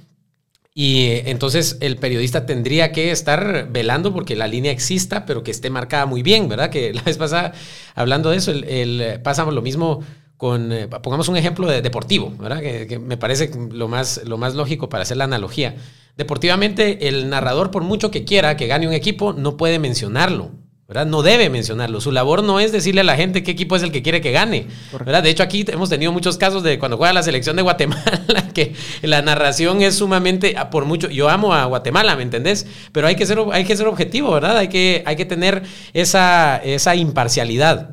y entonces el periodista tendría que estar velando porque la línea exista, pero que esté marcada muy bien, ¿verdad? Que la vez pasada, hablando de eso, el, pasamos lo mismo con, pongamos un ejemplo de deportivo, ¿verdad? Que, me parece lo más, lo más lógico para hacer la analogía. Deportivamente, el narrador, por mucho que quiera que gane un equipo, no puede mencionarlo. ¿verdad? No debe mencionarlo. Su labor no es decirle a la gente qué equipo es el que quiere que gane. ¿verdad? De hecho, aquí hemos tenido muchos casos de cuando juega la selección de Guatemala, que la narración es sumamente, ah, por mucho, yo amo a Guatemala, ¿me entendés? Pero hay que ser, hay que ser objetivo, ¿verdad? Hay que, hay que tener esa, esa imparcialidad.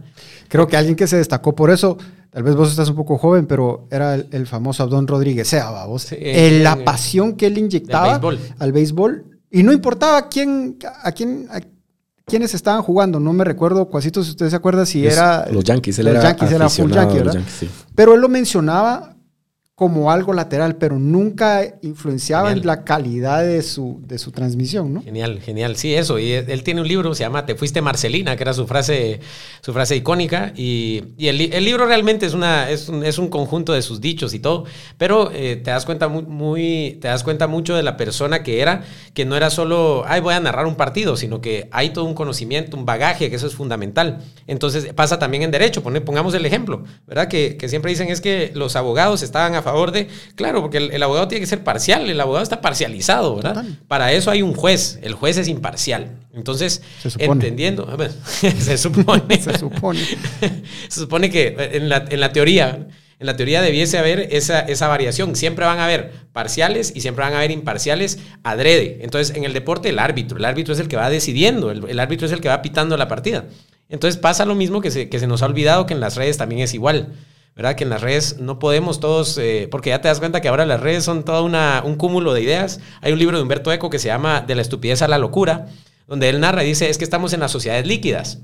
Creo que alguien que se destacó por eso, tal vez vos estás un poco joven, pero era el, famoso Abdón Rodríguez, sea, vos. en la pasión que él inyectaba al béisbol. Y no importaba quién, a quién, quiénes estaban jugando. No me recuerdo, Cuasito, si usted se acuerda si era. Los Yankees, él los era, Yankees era full Yankee, ¿verdad? Pero él lo mencionaba como algo lateral, pero nunca influenciaba en la calidad de su, de su transmisión, ¿no? Genial, genial. Sí, eso. Y él tiene un libro, se llama Te fuiste Marcelina, que era su frase, su frase icónica. Y, el, libro realmente es, una, es, un, conjunto de sus dichos y todo. Pero eh, te, das cuenta muy, te das cuenta mucho de la persona que era, que no era solo, ay, voy a narrar un partido, sino que hay todo un conocimiento, un bagaje, que eso es fundamental. Entonces pasa también en derecho. Pongamos el ejemplo, ¿verdad? Que, que siempre dicen es que los abogados estaban a favor de, claro, porque el, abogado tiene que ser parcial, el abogado está parcializado, ¿verdad? Para eso hay un juez, el juez es imparcial. Entonces, entendiendo, se supone. se supone. se supone que en la, en la teoría, en la teoría debiese haber esa, esa, variación. Siempre van a haber parciales y siempre van a haber imparciales adrede. Entonces, en el deporte, el árbitro. El árbitro es el que va decidiendo, el, el árbitro es el que va pitando la partida. Entonces pasa lo mismo que se, que se nos ha olvidado que en las redes también es igual. ¿Verdad? Que en las redes no podemos todos, eh, porque ya te das cuenta que ahora las redes son todo una, un cúmulo de ideas. Hay un libro de Humberto Eco que se llama De la estupidez a la locura, donde él narra y dice, es que estamos en las sociedades líquidas.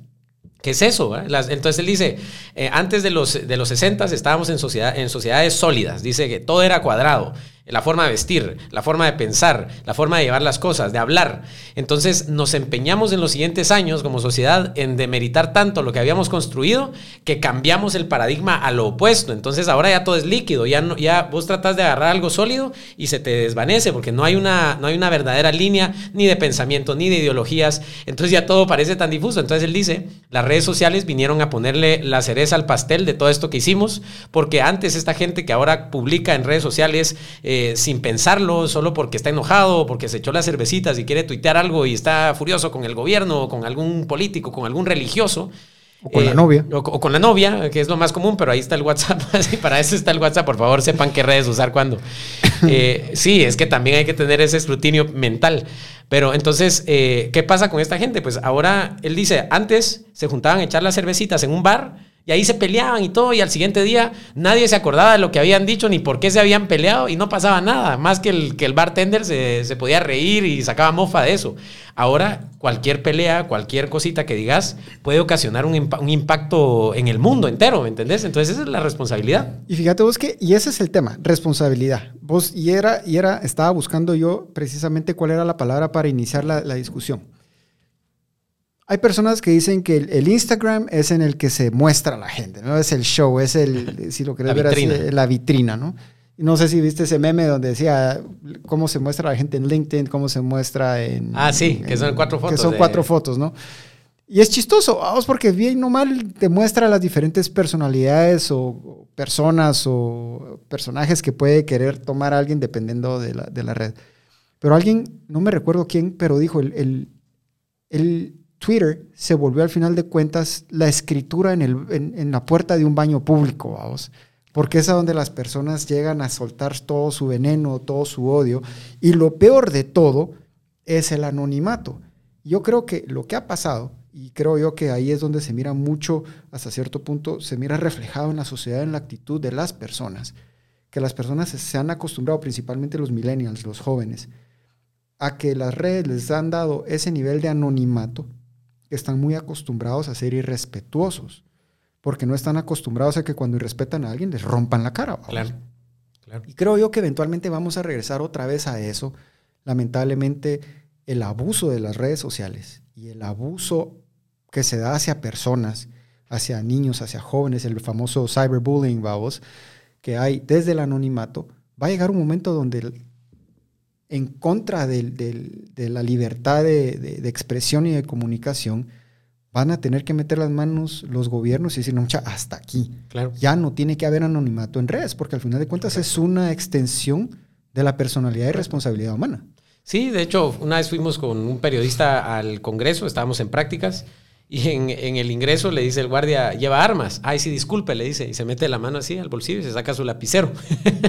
¿Qué es eso? entonces él dice, eh, antes de los, de los 60 estábamos en, sociedad, en sociedades sólidas, dice que todo era cuadrado, la forma de vestir, la forma de pensar, la forma de llevar las cosas, de hablar. Entonces nos empeñamos en los siguientes años como sociedad en demeritar tanto lo que habíamos construido que cambiamos el paradigma a lo opuesto. Entonces ahora ya todo es líquido, ya, no, ya vos tratas de agarrar algo sólido y se te desvanece porque no hay, una, no hay una verdadera línea ni de pensamiento ni de ideologías. Entonces ya todo parece tan difuso. Entonces él dice, las redes sociales vinieron a ponerle la cereza al pastel de todo esto que hicimos porque antes esta gente que ahora publica en redes sociales... sin pensarlo, solo porque está enojado, porque se echó las cervecitas y quiere tuitear algo y está furioso con el gobierno, o con algún político, con algún religioso. O con la eh, novia. O, con la novia, que es lo más común, pero ahí está el WhatsApp. para eso está el WhatsApp. Por favor, sepan qué redes usar cuando. Eh, sí, es que también hay que tener ese escrutinio mental. Pero entonces, ¿qué pasa con esta gente? Pues ahora él dice: antes se juntaban a echar las cervecitas en un bar y ahí se peleaban y todo, y al siguiente día nadie se acordaba de lo que habían dicho ni por qué se habían peleado y no pasaba nada, más que el, que el bartender se, podía reír y sacaba mofa de eso. Ahora, cualquier pelea, cualquier cosita que digas puede ocasionar un, impacto en el mundo entero, ¿me entendés? Entonces esa es la responsabilidad. Y fíjate vos que, y ese es el tema, responsabilidad. Vos, y era, y era, estaba buscando yo precisamente cuál era la palabra para iniciar la discusión. Hay personas que dicen que el, Instagram es en el que se muestra a la gente, ¿no? Es el show, es el, si lo querés ver así, la vitrina, ¿no? No sé si viste ese meme donde decía cómo se muestra a la gente en LinkedIn, cómo se muestra en... Ah, sí, que son cuatro fotos. Que son cuatro fotos, ¿no? Y es chistoso, vamos, porque bien normal te muestra las diferentes personalidades o personas o personajes que puede querer tomar alguien dependiendo de la, de la red. Pero alguien, no me recuerdo quién, pero dijo, el, el, el Twitter se volvió al final de cuentas la escritura en, el, en, la puerta de un baño público, vamos. Porque es a donde las personas llegan a soltar todo su veneno, todo su odio. Y lo peor de todo es el anonimato. Yo creo que lo que ha pasado, y creo yo que ahí es donde se mira mucho, hasta cierto punto, se mira reflejado en la sociedad, en la actitud de las personas, que las personas se han acostumbrado, principalmente los millennials, los jóvenes, a que las redes les han dado ese nivel de anonimato están muy acostumbrados a ser irrespetuosos, porque no están acostumbrados a que cuando irrespetan a alguien les rompan la cara. Claro, Y creo yo que eventualmente vamos a regresar otra vez a eso. Lamentablemente, el abuso de las redes sociales y el abuso que se da hacia personas, hacia niños, hacia jóvenes, el famoso cyberbullying, vamos, que hay desde el anonimato, va a llegar un momento donde en contra de, la libertad de, expresión y de comunicación, van a tener que meter las manos los gobiernos y decir, no, hasta aquí. Claro. Ya no tiene que haber anonimato en redes, porque al final de cuentas es una extensión de la personalidad y responsabilidad humana. Sí, de hecho, una vez fuimos con un periodista al Congreso, estábamos en prácticas, y en, en, el ingreso le dice el guardia, lleva armas. Ay, sí, disculpe, le dice, y se mete la mano así al bolsillo y se saca su lapicero.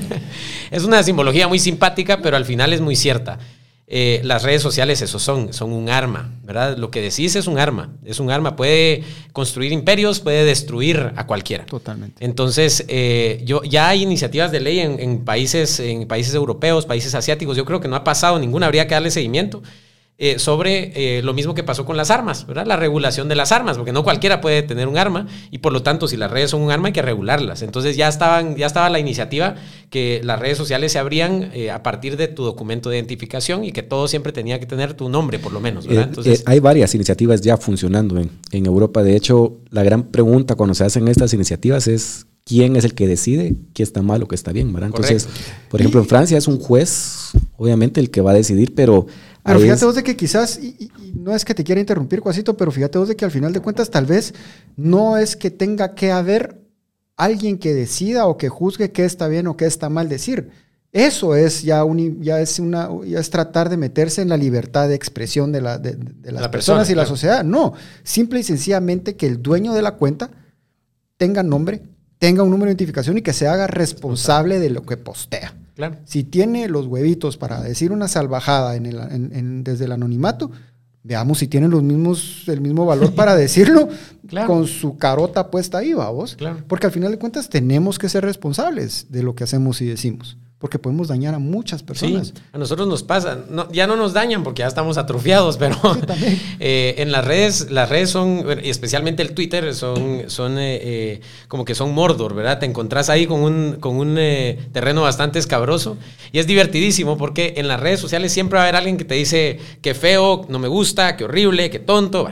es una simbología muy simpática, pero al final es muy cierta. Eh, las redes sociales, eso son, son un arma, ¿verdad? Lo que decís es un arma, es un arma, puede construir imperios, puede destruir a cualquiera. Totalmente. Entonces, eh, yo, ya hay iniciativas de ley en, en, países, en países europeos, países asiáticos, yo creo que no ha pasado ninguna, habría que darle seguimiento eh, sobre eh, lo mismo que pasó con las armas, ¿verdad? La regulación de las armas, porque no cualquiera puede tener un arma y por lo tanto si las redes son un arma hay que regularlas. Entonces ya, estaban, ya estaba la iniciativa que las redes sociales se abrían eh, a partir de tu documento de identificación y que todo siempre tenía que tener tu nombre por lo menos, ¿verdad? Entonces, hay varias iniciativas ya funcionando en, en Europa. De hecho, la gran pregunta cuando se hacen estas iniciativas es quién es el que decide qué está mal o qué está bien, ¿verdad? Entonces, por ejemplo, en Francia es un juez, obviamente, el que va a decidir, pero pero fíjate vos de que quizás, y, no es que te quiera interrumpir, Cuasito, pero fíjate vos de que al final de cuentas tal vez no es que tenga que haber alguien que decida o que juzgue qué está bien o qué está mal decir. Eso es ya, un, ya, es una, ya es tratar de meterse en la libertad de expresión de, la, de, las personas y la sociedad. No, simple y sencillamente que el dueño de la cuenta tenga nombre, tenga un número de identificación y que se haga responsable de lo que postea. Si tiene los huevitos para decir una salvajada en el, desde el anonimato, veamos si tiene los mismos, el mismo valor para decirlo con su carota puesta ahí, vamos. Porque al final de cuentas tenemos que ser responsables de lo que hacemos y decimos porque podemos dañar a muchas personas. Sí, a nosotros nos pasa, ya no nos dañan porque ya estamos atrofiados, pero eh, en las redes, las redes son, especialmente el Twitter, son, son eh, eh, como que son Mordor, ¿verdad? Te encontrás ahí con un, con un terreno bastante escabroso y es divertidísimo porque en las redes sociales siempre va a haber alguien que te dice que feo, no me gusta, que horrible, que tonto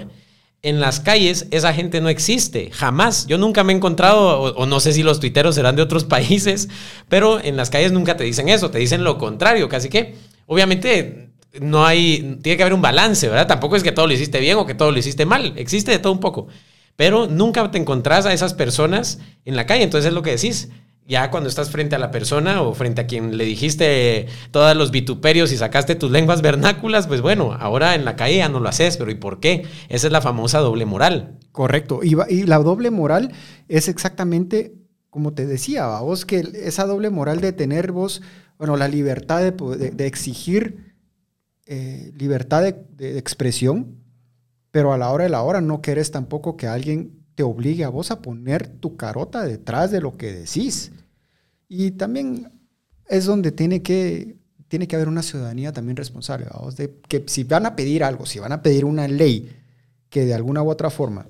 en las calles esa gente no existe, jamás. Yo nunca me he encontrado, o, no sé si los tuiteros serán de otros países, pero en las calles nunca te dicen eso, te dicen lo contrario, casi que. Obviamente no hay, tiene que haber un balance, ¿verdad? Tampoco es que todo lo hiciste bien o que todo lo hiciste mal, existe de todo un poco. Pero nunca te encontrás a esas personas en la calle, entonces es lo que decís ya cuando estás frente a la persona o frente a quien le dijiste todos los vituperios y sacaste tus lenguas vernáculas, pues bueno, ahora en la calle ya no lo haces, pero ¿y por qué? Esa es la famosa doble moral. Correcto. Y, la doble moral es exactamente como te decía, vos que esa doble moral de tener vos, bueno, la libertad de, exigir eh, libertad de, de expresión, pero a la hora de la hora no querés tampoco que alguien te obligue a vos a poner tu carota detrás de lo que decís. Y también es donde tiene que, tiene que haber una ciudadanía también responsable, vamos, de que si van a pedir algo, si van a pedir una ley que de alguna u otra forma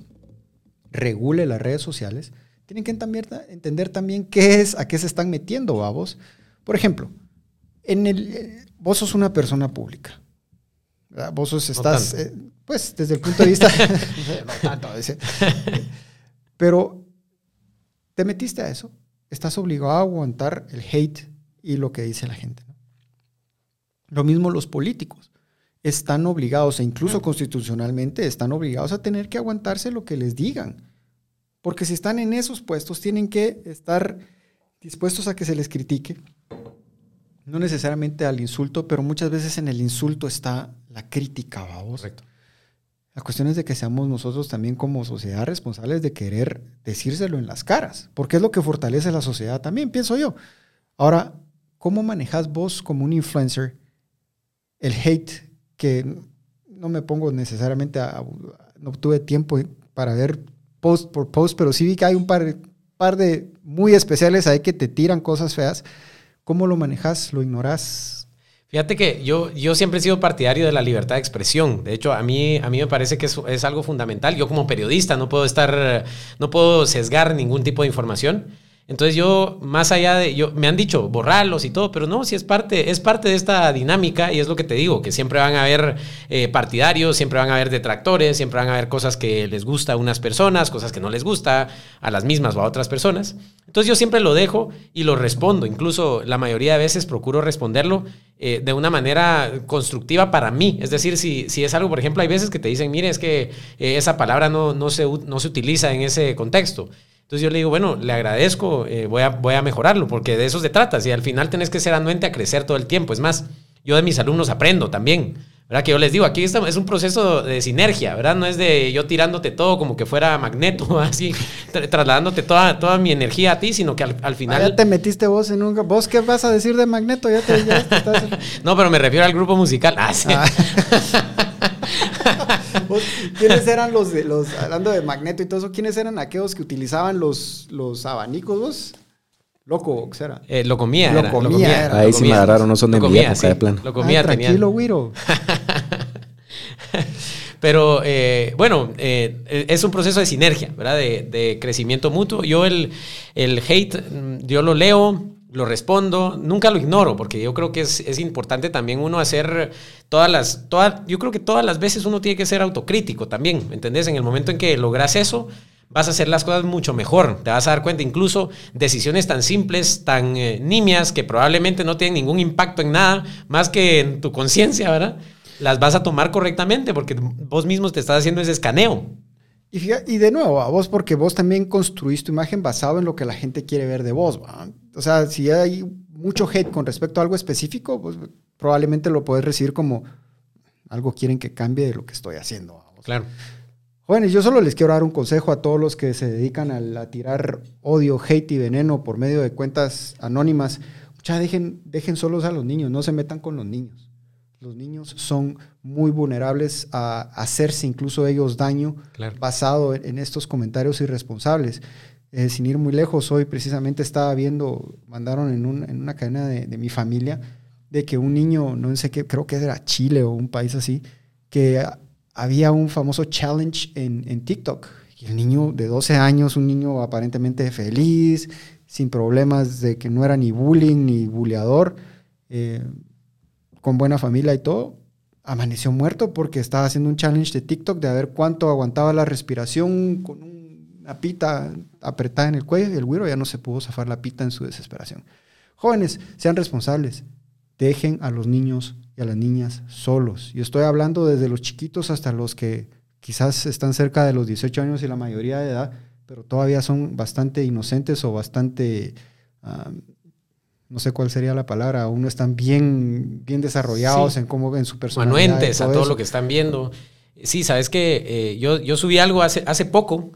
regule las redes sociales, tienen que entender, también qué es, a qué se están metiendo, vamos. Por ejemplo, en el, vos sos una persona pública. Vos sos, estás, eh, pues desde el punto de vista, no tanto, pero te metiste a eso estás obligado a aguantar el hate y lo que dice la gente. Lo mismo los políticos. Están obligados, e incluso constitucionalmente, están obligados a tener que aguantarse lo que les digan. Porque si están en esos puestos, tienen que estar dispuestos a que se les critique. No necesariamente al insulto, pero muchas veces en el insulto está la crítica, vamos. Correcto. La cuestión es de que seamos nosotros también como sociedad responsables de querer decírselo en las caras, porque es lo que fortalece la sociedad también, pienso yo. Ahora, ¿cómo manejas vos como un influencer el hate que no me pongo necesariamente a, no tuve tiempo para ver post por post, pero sí vi que hay un par, par de muy especiales ahí que te tiran cosas feas. ¿Cómo lo manejas? ¿Lo ignoras? Fíjate que yo, yo siempre he sido partidario de la libertad de expresión. De hecho, a mí, a mí me parece que es, es algo fundamental. Yo como periodista no puedo estar, no puedo sesgar ningún tipo de información. Entonces yo, más allá de, yo, me han dicho borrarlos y todo, pero no, si es parte, es parte de esta dinámica y es lo que te digo, que siempre van a haber eh, partidarios, siempre van a haber detractores, siempre van a haber cosas que les gusta a unas personas, cosas que no les gusta a las mismas o a otras personas. Entonces yo siempre lo dejo y lo respondo, incluso la mayoría de veces procuro responderlo eh, de una manera constructiva para mí. Es decir, si, si es algo, por ejemplo, hay veces que te dicen, mire, es que eh, esa palabra no, no, se, no se utiliza en ese contexto. Entonces yo le digo, bueno, le agradezco, eh, voy, a, voy a mejorarlo, porque de eso se trata. Si al final tenés que ser anuente a crecer todo el tiempo. Es más, yo de mis alumnos aprendo también. ¿Verdad? Que yo les digo, aquí es un proceso de sinergia, ¿verdad? No es de yo tirándote todo como que fuera magneto, así, trasladándote toda, toda mi energía a ti, sino que al, final... Ah, ya te metiste vos en un... ¿Vos qué vas a decir de magneto? Ya te... no, pero me refiero al grupo musical. Ah, sí. Ah. ¿Quiénes eran los, de, los, hablando de magneto y todo eso, quiénes eran aquellos que utilizaban los, los abanicos vos? Loco, ¿qué era? Eh, lo comía. Lo comía. Ahí sí me agarraron, no son de mi época de plan. Lo comía, ah, tranquilo, güiro. Pero eh, bueno, eh, es un proceso de sinergia, ¿verdad? De, de, crecimiento mutuo. Yo el, el hate, mm, yo lo leo, lo respondo, nunca lo ignoro, porque yo creo que es, es, importante también uno hacer todas las, todas, yo creo que todas las veces uno tiene que ser autocrítico también, ¿me entendés? En el momento en que logras eso, vas a hacer las cosas mucho mejor. Te vas a dar cuenta incluso decisiones tan simples, tan eh, nimias, que probablemente no tienen ningún impacto en nada, más que en tu conciencia, ¿verdad? Las vas a tomar correctamente porque vos mismo te estás haciendo ese escaneo. Y, y de nuevo, a vos porque vos también construís tu imagen basado en lo que la gente quiere ver de vos. O sea, si hay mucho hate con respecto a algo específico, pues probablemente lo puedes recibir como algo quieren que cambie de lo que estoy haciendo. Claro. Jóvenes, yo solo les quiero dar un consejo a todos los que se dedican a, tirar odio, hate y veneno por medio de cuentas anónimas. Ya dejen, dejen solos a los niños, no se metan con los niños. Los niños son muy vulnerables a hacerse incluso ellos daño basado en, estos comentarios irresponsables. Eh, sin ir muy lejos, hoy precisamente estaba viendo, mandaron en, una cadena de, de, mi familia, de que un niño, no sé qué, creo que era Chile o un país así, que había un famoso challenge en, TikTok. Y el niño de 12 años, un niño aparentemente feliz, sin problemas de que no era ni bullying ni bulleador, eh, con buena familia y todo, amaneció muerto porque estaba haciendo un challenge de TikTok de a ver cuánto aguantaba la respiración con una pita apretada en el cuello y el güiro ya no se pudo zafar la pita en su desesperación. Jóvenes, sean responsables, dejen a los niños y a las niñas solos. Y estoy hablando desde los chiquitos hasta los que quizás están cerca de los 18 años y la mayoría de edad, pero todavía son bastante inocentes o bastante, no sé cuál sería la palabra, aún no están bien, bien desarrollados en cómo ven su personalidad. Manuentes a todo lo que están viendo. Sí, sabes que eh, yo, yo subí algo hace, hace poco,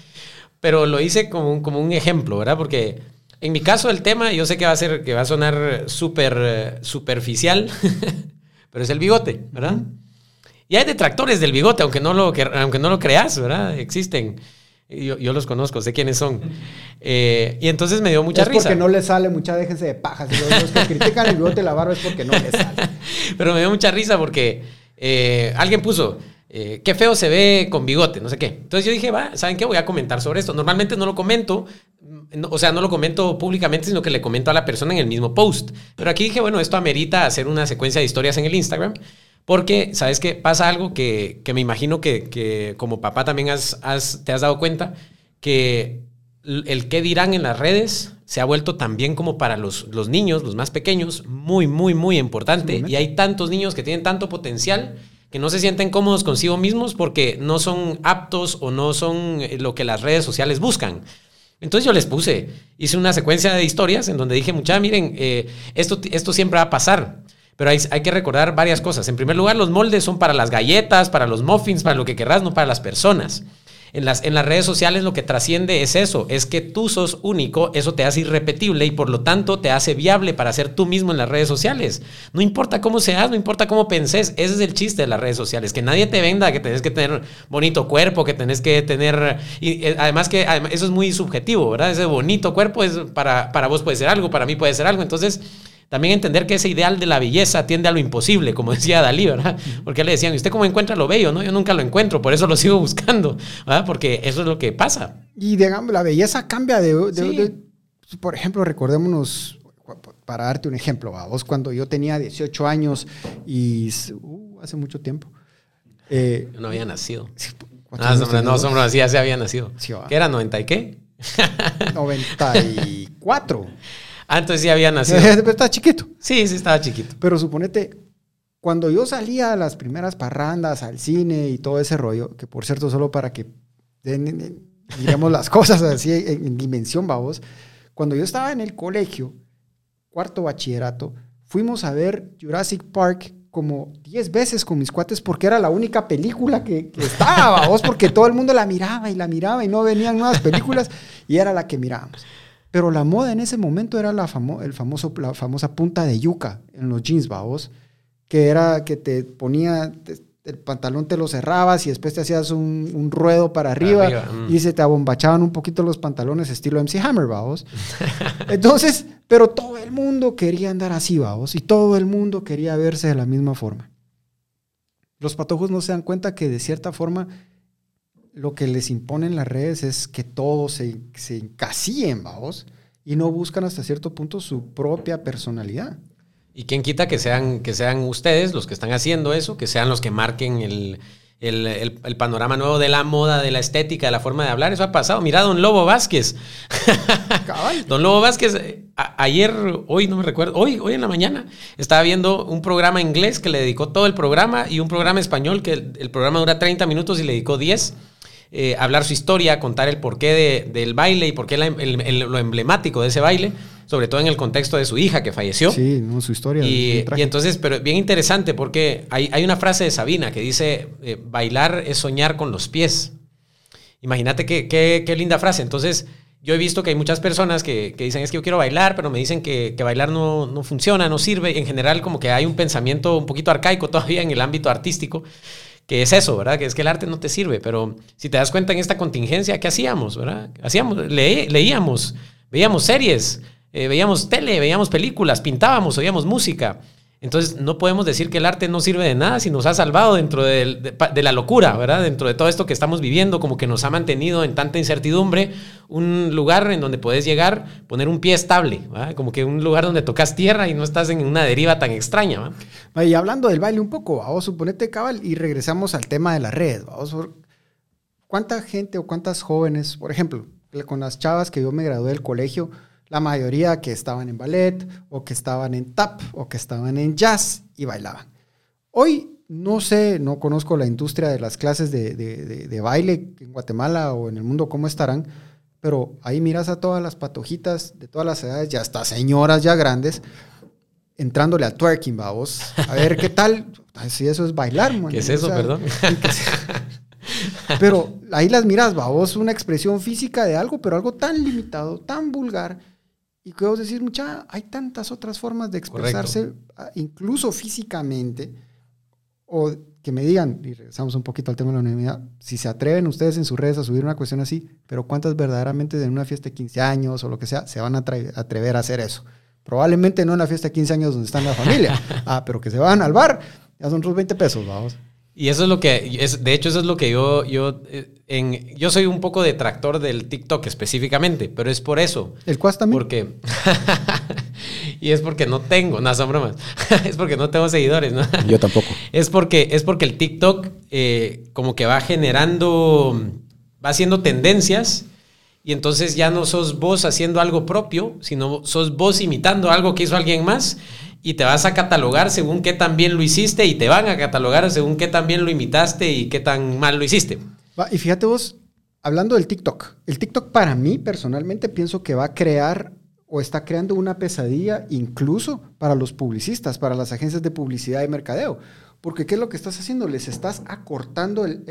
pero lo hice como como un ejemplo, ¿verdad? Porque en mi caso, el tema, yo sé que va a ser, que va a sonar súper superficial, pero es el bigote, ¿verdad? Y hay detractores del bigote, aunque no lo, aunque no lo creas, ¿verdad? Existen. Yo, yo los conozco, sé quiénes son. Eh, y entonces me dio mucha es risa. porque no le sale, mucha déjense de pajas. Los que critican el bigote la barba es porque no le sale. Pero me dio mucha risa porque eh, alguien puso, qué feo se ve con bigote, no sé qué. Entonces yo dije, va, ¿saben qué? Voy a comentar sobre esto. Normalmente no lo comento, o sea, no lo comento públicamente, sino que le comento a la persona en el mismo post. Pero aquí dije, bueno, esto amerita hacer una secuencia de historias en el Instagram, porque, ¿sabes qué? Pasa algo que, me imagino que, como papá también has, te has dado cuenta, que el qué dirán en las redes se ha vuelto también como para los, los niños, los más pequeños, muy, muy, muy importante. y hay tantos niños que tienen tanto potencial que no se sienten cómodos consigo mismos porque no son aptos o no son eh, lo que las redes sociales buscan. Entonces yo les puse, hice una secuencia de historias en donde dije, mucha, miren, eh, esto, esto siempre va a pasar. Pero hay, hay, que recordar varias cosas. En primer lugar, los moldes son para las galletas, para los muffins, para lo que querrás, no para las personas. En las, en las redes sociales lo que trasciende es eso, es que tú sos único, eso te hace irrepetible y por lo tanto te hace viable para ser tú mismo en las redes sociales. No importa cómo seas, no importa cómo penses, ese es el chiste de las redes sociales, que nadie te venda que tenés que tener bonito cuerpo, que tenés que tener... Y eh, además que eso es muy subjetivo, ¿verdad? Ese bonito cuerpo es para, para vos puede ser algo, para mí puede ser algo, entonces también entender que ese ideal de la belleza tiende a lo imposible, como decía Dalí, ¿verdad? Porque le decían, ¿y usted cómo encuentra lo bello? No, yo nunca lo encuentro, por eso lo sigo buscando, ¿verdad? Porque eso es lo que pasa. Y digamos, la belleza cambia de, por ejemplo, recordémonos, para darte un ejemplo, a vos cuando yo tenía 18 años y uh, hace mucho tiempo. Eh, yo no había nacido. Ah, no, no, no, así ya se había nacido. ¿Qué era? ¿90 y qué? 94. Ah, entonces sí había nacido. Pero estaba chiquito. Sí, sí estaba chiquito. Pero suponete, cuando yo salía a las primeras parrandas, al cine y todo ese rollo, que por cierto, solo para que digamos las cosas así en, dimensión, vamos, cuando yo estaba en el colegio, cuarto bachillerato, fuimos a ver Jurassic Park como 10 veces con mis cuates porque era la única película que, estaba, vos, porque todo el mundo la miraba y la miraba y no venían nuevas películas y era la que mirábamos. Pero la moda en ese momento era la, el famoso, la famosa punta de yuca en los jeans, vos, que era que te ponía, el pantalón te lo cerrabas y después te hacías un, ruedo para arriba, mm. y se te abombachaban un poquito los pantalones estilo MC Hammer, vamos. Entonces, pero todo el mundo quería andar así, vamos, y todo el mundo quería verse de la misma forma. Los patojos no se dan cuenta que de cierta forma lo que les imponen las redes es que todos se, se encasillen, vamos, y no buscan hasta cierto punto su propia personalidad. Y quién quita que sean, que sean ustedes los que están haciendo eso, que sean los que marquen el, panorama nuevo de la moda, de la estética, de la forma de hablar. Eso ha pasado. Mira, don Lobo Vázquez. don Lobo Vázquez, ayer, hoy no me recuerdo, hoy, hoy en la mañana, estaba viendo un programa inglés que le dedicó todo el programa y un programa español que el, programa dura 30 minutos y le dedicó 10. Eh, hablar su historia, contar el porqué del baile y por qué lo emblemático de ese baile sobre todo en el contexto de su hija que falleció. Sí, no, su historia. Y, entonces, pero bien interesante porque hay, hay, una frase de Sabina que dice, eh, bailar es soñar con los pies. Imagínate qué, qué, linda frase. Entonces, yo he visto que hay muchas personas que, que dicen, es que yo quiero bailar, pero me dicen que, que bailar no, no, funciona, no sirve. En general, como que hay un pensamiento un poquito arcaico todavía en el ámbito artístico que es eso, ¿verdad? Que es que el arte no te sirve, pero si te das cuenta en esta contingencia, ¿qué hacíamos, verdad? Hacíamos, leíamos, veíamos series, eh, veíamos tele, veíamos películas, pintábamos, oíamos música. Entonces no podemos decir que el arte no sirve de nada si nos ha salvado dentro de, la locura, ¿verdad? Dentro de todo esto que estamos viviendo, como que nos ha mantenido en tanta incertidumbre, un lugar en donde puedes llegar, poner un pie estable, como que un lugar donde tocas tierra y no estás en una deriva tan extraña. Y hablando del baile un poco, vamos, suponete cabal y regresamos al tema de la red. Vamos, ¿Cuánta gente o cuántas jóvenes, por ejemplo, con las chavas que yo me gradué del colegio, la mayoría que estaban en ballet o que estaban en tap o que estaban en jazz y bailaban. Hoy no sé, no conozco la industria de las clases de, baile en Guatemala o en el mundo cómo estarán, pero ahí miras a todas las patojitas de todas las edades, ya hasta señoras ya grandes, entrándole al twerking, vamos. A ver qué tal. Si eso es bailar, man. ¿Qué es eso, perdón? Pero ahí las miras, vos, una expresión física de algo, pero algo tan limitado, tan vulgar, y que vos decís, mucha, hay tantas otras formas de expresarse, ah, incluso físicamente, o que me digan, y regresamos un poquito al tema de la unanimidad, si se atreven ustedes en sus redes a subir una cuestión así, pero ¿cuántas verdaderamente en una fiesta de 15 años o lo que sea se van a atrever a hacer eso? Probablemente no en la fiesta de 15 años donde está la familia, ah, pero que se van al bar, ya son otros 20 pesos, vamos. Y eso es lo que, es, de hecho, eso es lo que yo, yo, eh, en, yo soy un poco detractor del TikTok específicamente, pero es por eso. ¿El cuas también? Porque, y es porque no tengo, no son bromas, es porque no tengo seguidores, ¿no? Yo tampoco. Es porque, es porque el TikTok eh, como que va generando, va haciendo tendencias y entonces ya no sos vos haciendo algo propio, sino sos vos imitando algo que hizo alguien más y te vas a catalogar según qué tan bien lo hiciste y te van a catalogar según qué tan bien lo imitaste y qué tan mal lo hiciste. Y fíjate vos, hablando del TikTok, el TikTok para mí personalmente pienso que va a crear o está creando una pesadilla incluso para los publicistas, para las agencias de publicidad y mercadeo. Porque ¿qué es lo que estás haciendo? Les estás acortando el,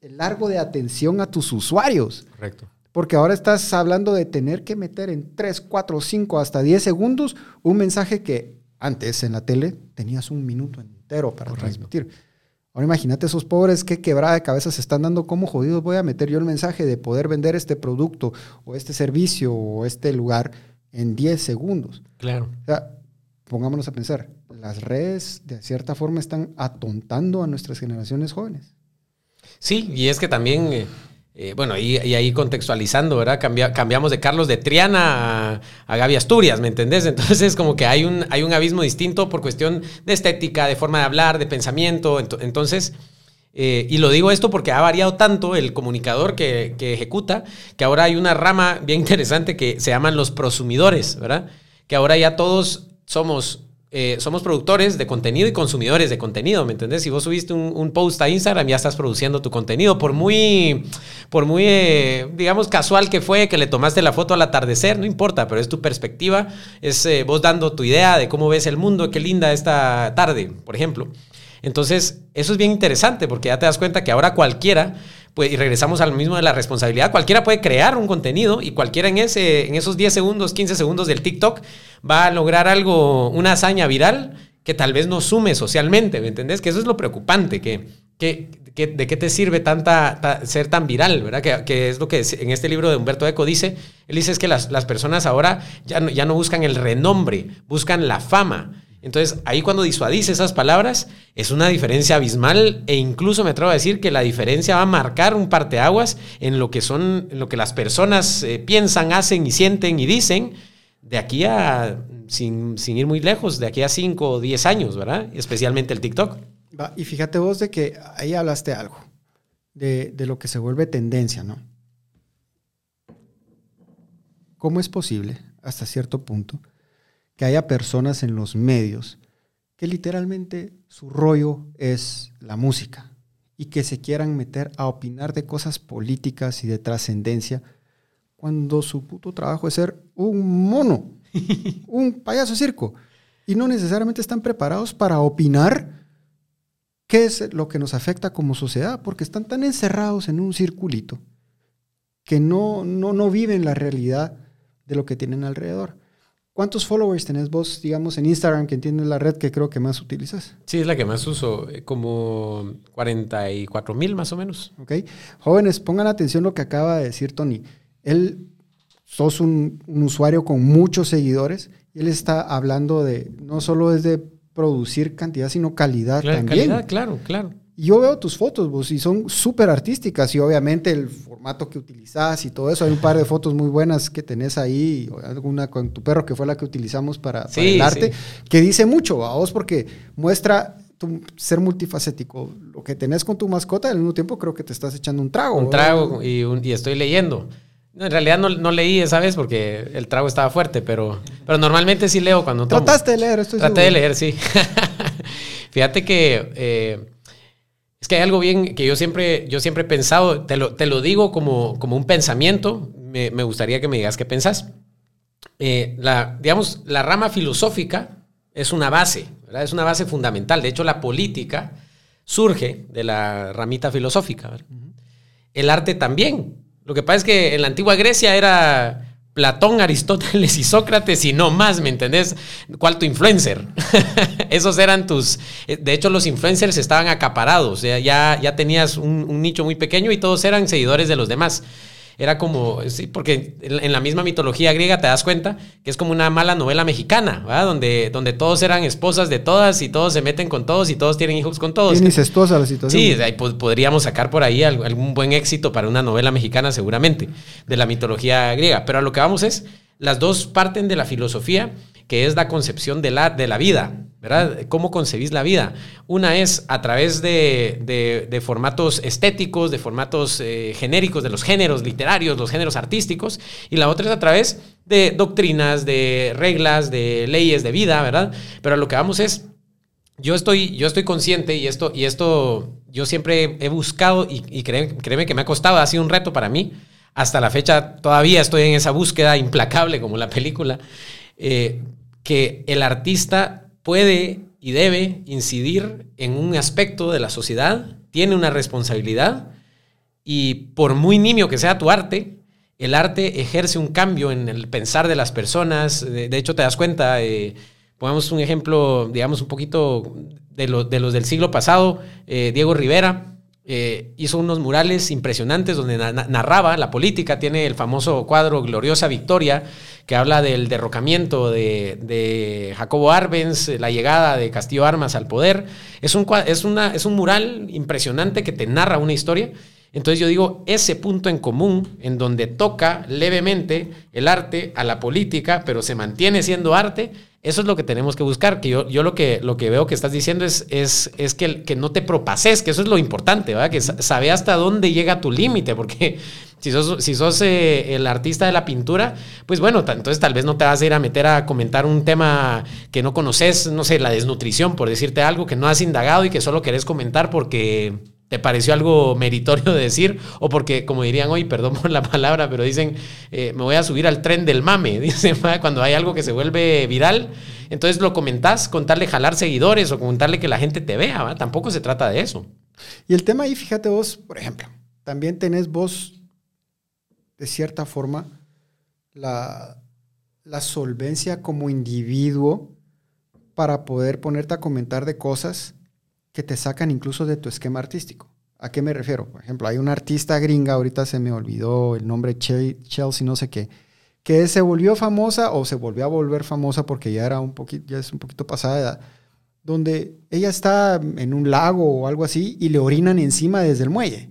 el largo de atención a tus usuarios. Correcto. Porque ahora estás hablando de tener que meter en 3, 4, 5, hasta 10 segundos un mensaje que antes en la tele tenías un minuto entero para transmitir. Ahora imagínate esos pobres que quebrada de cabeza se están dando, ¿cómo jodidos voy a meter yo el mensaje de poder vender este producto o este servicio o este lugar en 10 segundos? Claro. O sea, pongámonos a pensar, las redes de cierta forma están atontando a nuestras generaciones jóvenes. Sí, y es que también... Eh, eh, bueno, y, ahí contextualizando, ¿verdad? cambiamos de Carlos de Triana a, Gaby Asturias, ¿me entendés? Entonces, como que hay un, hay un abismo distinto por cuestión de estética, de forma de hablar, de pensamiento. Entonces, eh, y lo digo esto porque ha variado tanto el comunicador que, que, ejecuta, que ahora hay una rama bien interesante que se llaman los prosumidores, ¿verdad? Que ahora ya todos somos eh, somos productores de contenido y consumidores de contenido, ¿me entendés? Si vos subiste un, post a Instagram, ya estás produciendo tu contenido. Por muy, por muy eh, digamos, casual que fue, que le tomaste la foto al atardecer, no importa, pero es tu perspectiva, es eh, vos dando tu idea de cómo ves el mundo, qué linda esta tarde, por ejemplo. Entonces, eso es bien interesante porque ya te das cuenta que ahora cualquiera pues, y regresamos al mismo de la responsabilidad. Cualquiera puede crear un contenido y cualquiera en, ese, en esos 10 segundos, 15 segundos del TikTok va a lograr algo, una hazaña viral que tal vez no sume socialmente, ¿me entendés? Que eso es lo preocupante, que, que, de qué te sirve tanta, ser tan viral, ¿verdad? Que, es lo que en este libro de Humberto Eco dice, él dice es que las, las personas ahora ya no, ya no buscan el renombre, buscan la fama. Entonces, ahí cuando disuadís esas palabras, es una diferencia abismal e incluso me atrevo a decir que la diferencia va a marcar un parteaguas en lo que son, en lo que las personas eh, piensan, hacen y sienten y dicen de aquí a, sin, ir muy lejos, de aquí a 5 o 10 años, ¿verdad? Especialmente el TikTok. y fíjate vos de que ahí hablaste algo, de, de lo que se vuelve tendencia, ¿no? ¿Cómo es posible, hasta cierto punto, que haya personas en los medios que literalmente su rollo es la música y que se quieran meter a opinar de cosas políticas y de trascendencia cuando su puto trabajo es ser un mono, un payaso circo, y no necesariamente están preparados para opinar qué es lo que nos afecta como sociedad, porque están tan encerrados en un circulito que no, no, no viven la realidad de lo que tienen alrededor. ¿Cuántos followers tenés vos, digamos, en Instagram, que entiendes la red que creo que más utilizas? Sí, es la que más uso, eh, como 44 mil más o menos. Ok. Jóvenes, pongan atención lo que acaba de decir Tony. Él, sos un, usuario con muchos seguidores y él está hablando de, no solo es de producir cantidad, sino calidad también. Calidad, claro, claro. yo veo tus fotos, vos, y son súper artísticas y obviamente el formato que utilizas y todo eso. Hay un par de fotos muy buenas que tenés ahí, alguna con tu perro que fue la que utilizamos para, el arte, que dice mucho a vos porque muestra tu ser multifacético. Lo que tenés con tu mascota, al mismo tiempo creo que te estás echando un trago. Un trago y, y estoy leyendo. en realidad no, no, leí esa vez porque el trago estaba fuerte, pero, pero normalmente sí leo cuando tomo. Trataste de leer, estoy Traté de leer, sí. Fíjate que... Eh, es que hay algo bien que yo siempre, yo siempre he pensado, te lo, te lo digo como, como un pensamiento, me, me, gustaría que me digas qué pensás. Eh, la, digamos, la rama filosófica es una base, ¿verdad? es una base fundamental. De hecho, la política surge de la ramita filosófica. El arte también. Lo que pasa es que en la antigua Grecia era Platón, Aristóteles y Sócrates y no más, ¿me entendés? ¿Cuál tu influencer? Esos eran tus... Eh, de hecho, los influencers estaban acaparados, ya, ya tenías un, un nicho muy pequeño y todos eran seguidores de los demás era como, sí, porque en la misma mitología griega te das cuenta que es como una mala novela mexicana, ¿verdad? Donde, donde todos eran esposas de todas y todos se meten con todos y todos tienen hijos con todos. Incestuosa la situación. Sí, ahí podríamos sacar por ahí algún buen éxito para una novela mexicana seguramente, de la mitología griega. Pero a lo que vamos es, las dos parten de la filosofía que es la concepción de la, de la vida, ¿verdad? ¿Cómo concebís la vida? Una es a través de, formatos estéticos, de formatos eh, genéricos, de los géneros literarios, los géneros artísticos, y la otra es a través de doctrinas, de reglas, de leyes de vida, ¿verdad? Pero lo que vamos es, yo estoy, yo estoy consciente y esto, y esto yo siempre he buscado y, y créeme, que me ha costado, ha sido un reto para mí. Hasta la fecha todavía estoy en esa búsqueda implacable como la película. Eh, que el artista puede y debe incidir en un aspecto de la sociedad, tiene una responsabilidad y por muy nimio que sea tu arte, el arte ejerce un cambio en el pensar de las personas. De, hecho, te das cuenta, eh, pongamos un ejemplo, digamos, un poquito de, de los del siglo pasado, eh, Diego Rivera, eh, hizo unos murales impresionantes donde narraba la política. Tiene el famoso cuadro Gloriosa Victoria, que habla del derrocamiento de, Jacobo Arbenz, la llegada de Castillo Armas al poder. Es un, es, una, es un mural impresionante que te narra una historia. Entonces yo digo, ese punto en común, en donde toca levemente el arte a la política, pero se mantiene siendo arte, eso es lo que tenemos que buscar, que yo, yo lo, que, lo que veo que estás diciendo es, es, es que, que no te propases, que eso es lo importante, ¿verdad? Que sabe hasta dónde llega tu límite, porque Si sos, si sos eh, el artista de la pintura, pues bueno, entonces tal vez no te vas a ir a meter a comentar un tema que no conoces, no sé, la desnutrición, por decirte algo, que no has indagado y que solo querés comentar porque te pareció algo meritorio de decir, o porque, como dirían hoy, perdón por la palabra, pero dicen, eh, me voy a subir al tren del mame, dicen, cuando hay algo que se vuelve viral, entonces lo comentás, contarle jalar seguidores o contarle que la gente te vea, tampoco se trata de eso. Y el tema ahí, fíjate vos, por ejemplo, también tenés vos, de cierta forma, la, la solvencia como individuo para poder ponerte a comentar de cosas que te sacan incluso de tu esquema artístico. ¿A qué me refiero? Por ejemplo, hay una artista gringa, ahorita se me olvidó el nombre, Chelsea, no sé qué, que se volvió famosa o se volvió a volver famosa porque ya era un poquito, ya es un poquito pasada de edad, donde ella está en un lago o algo así y le orinan encima desde el muelle.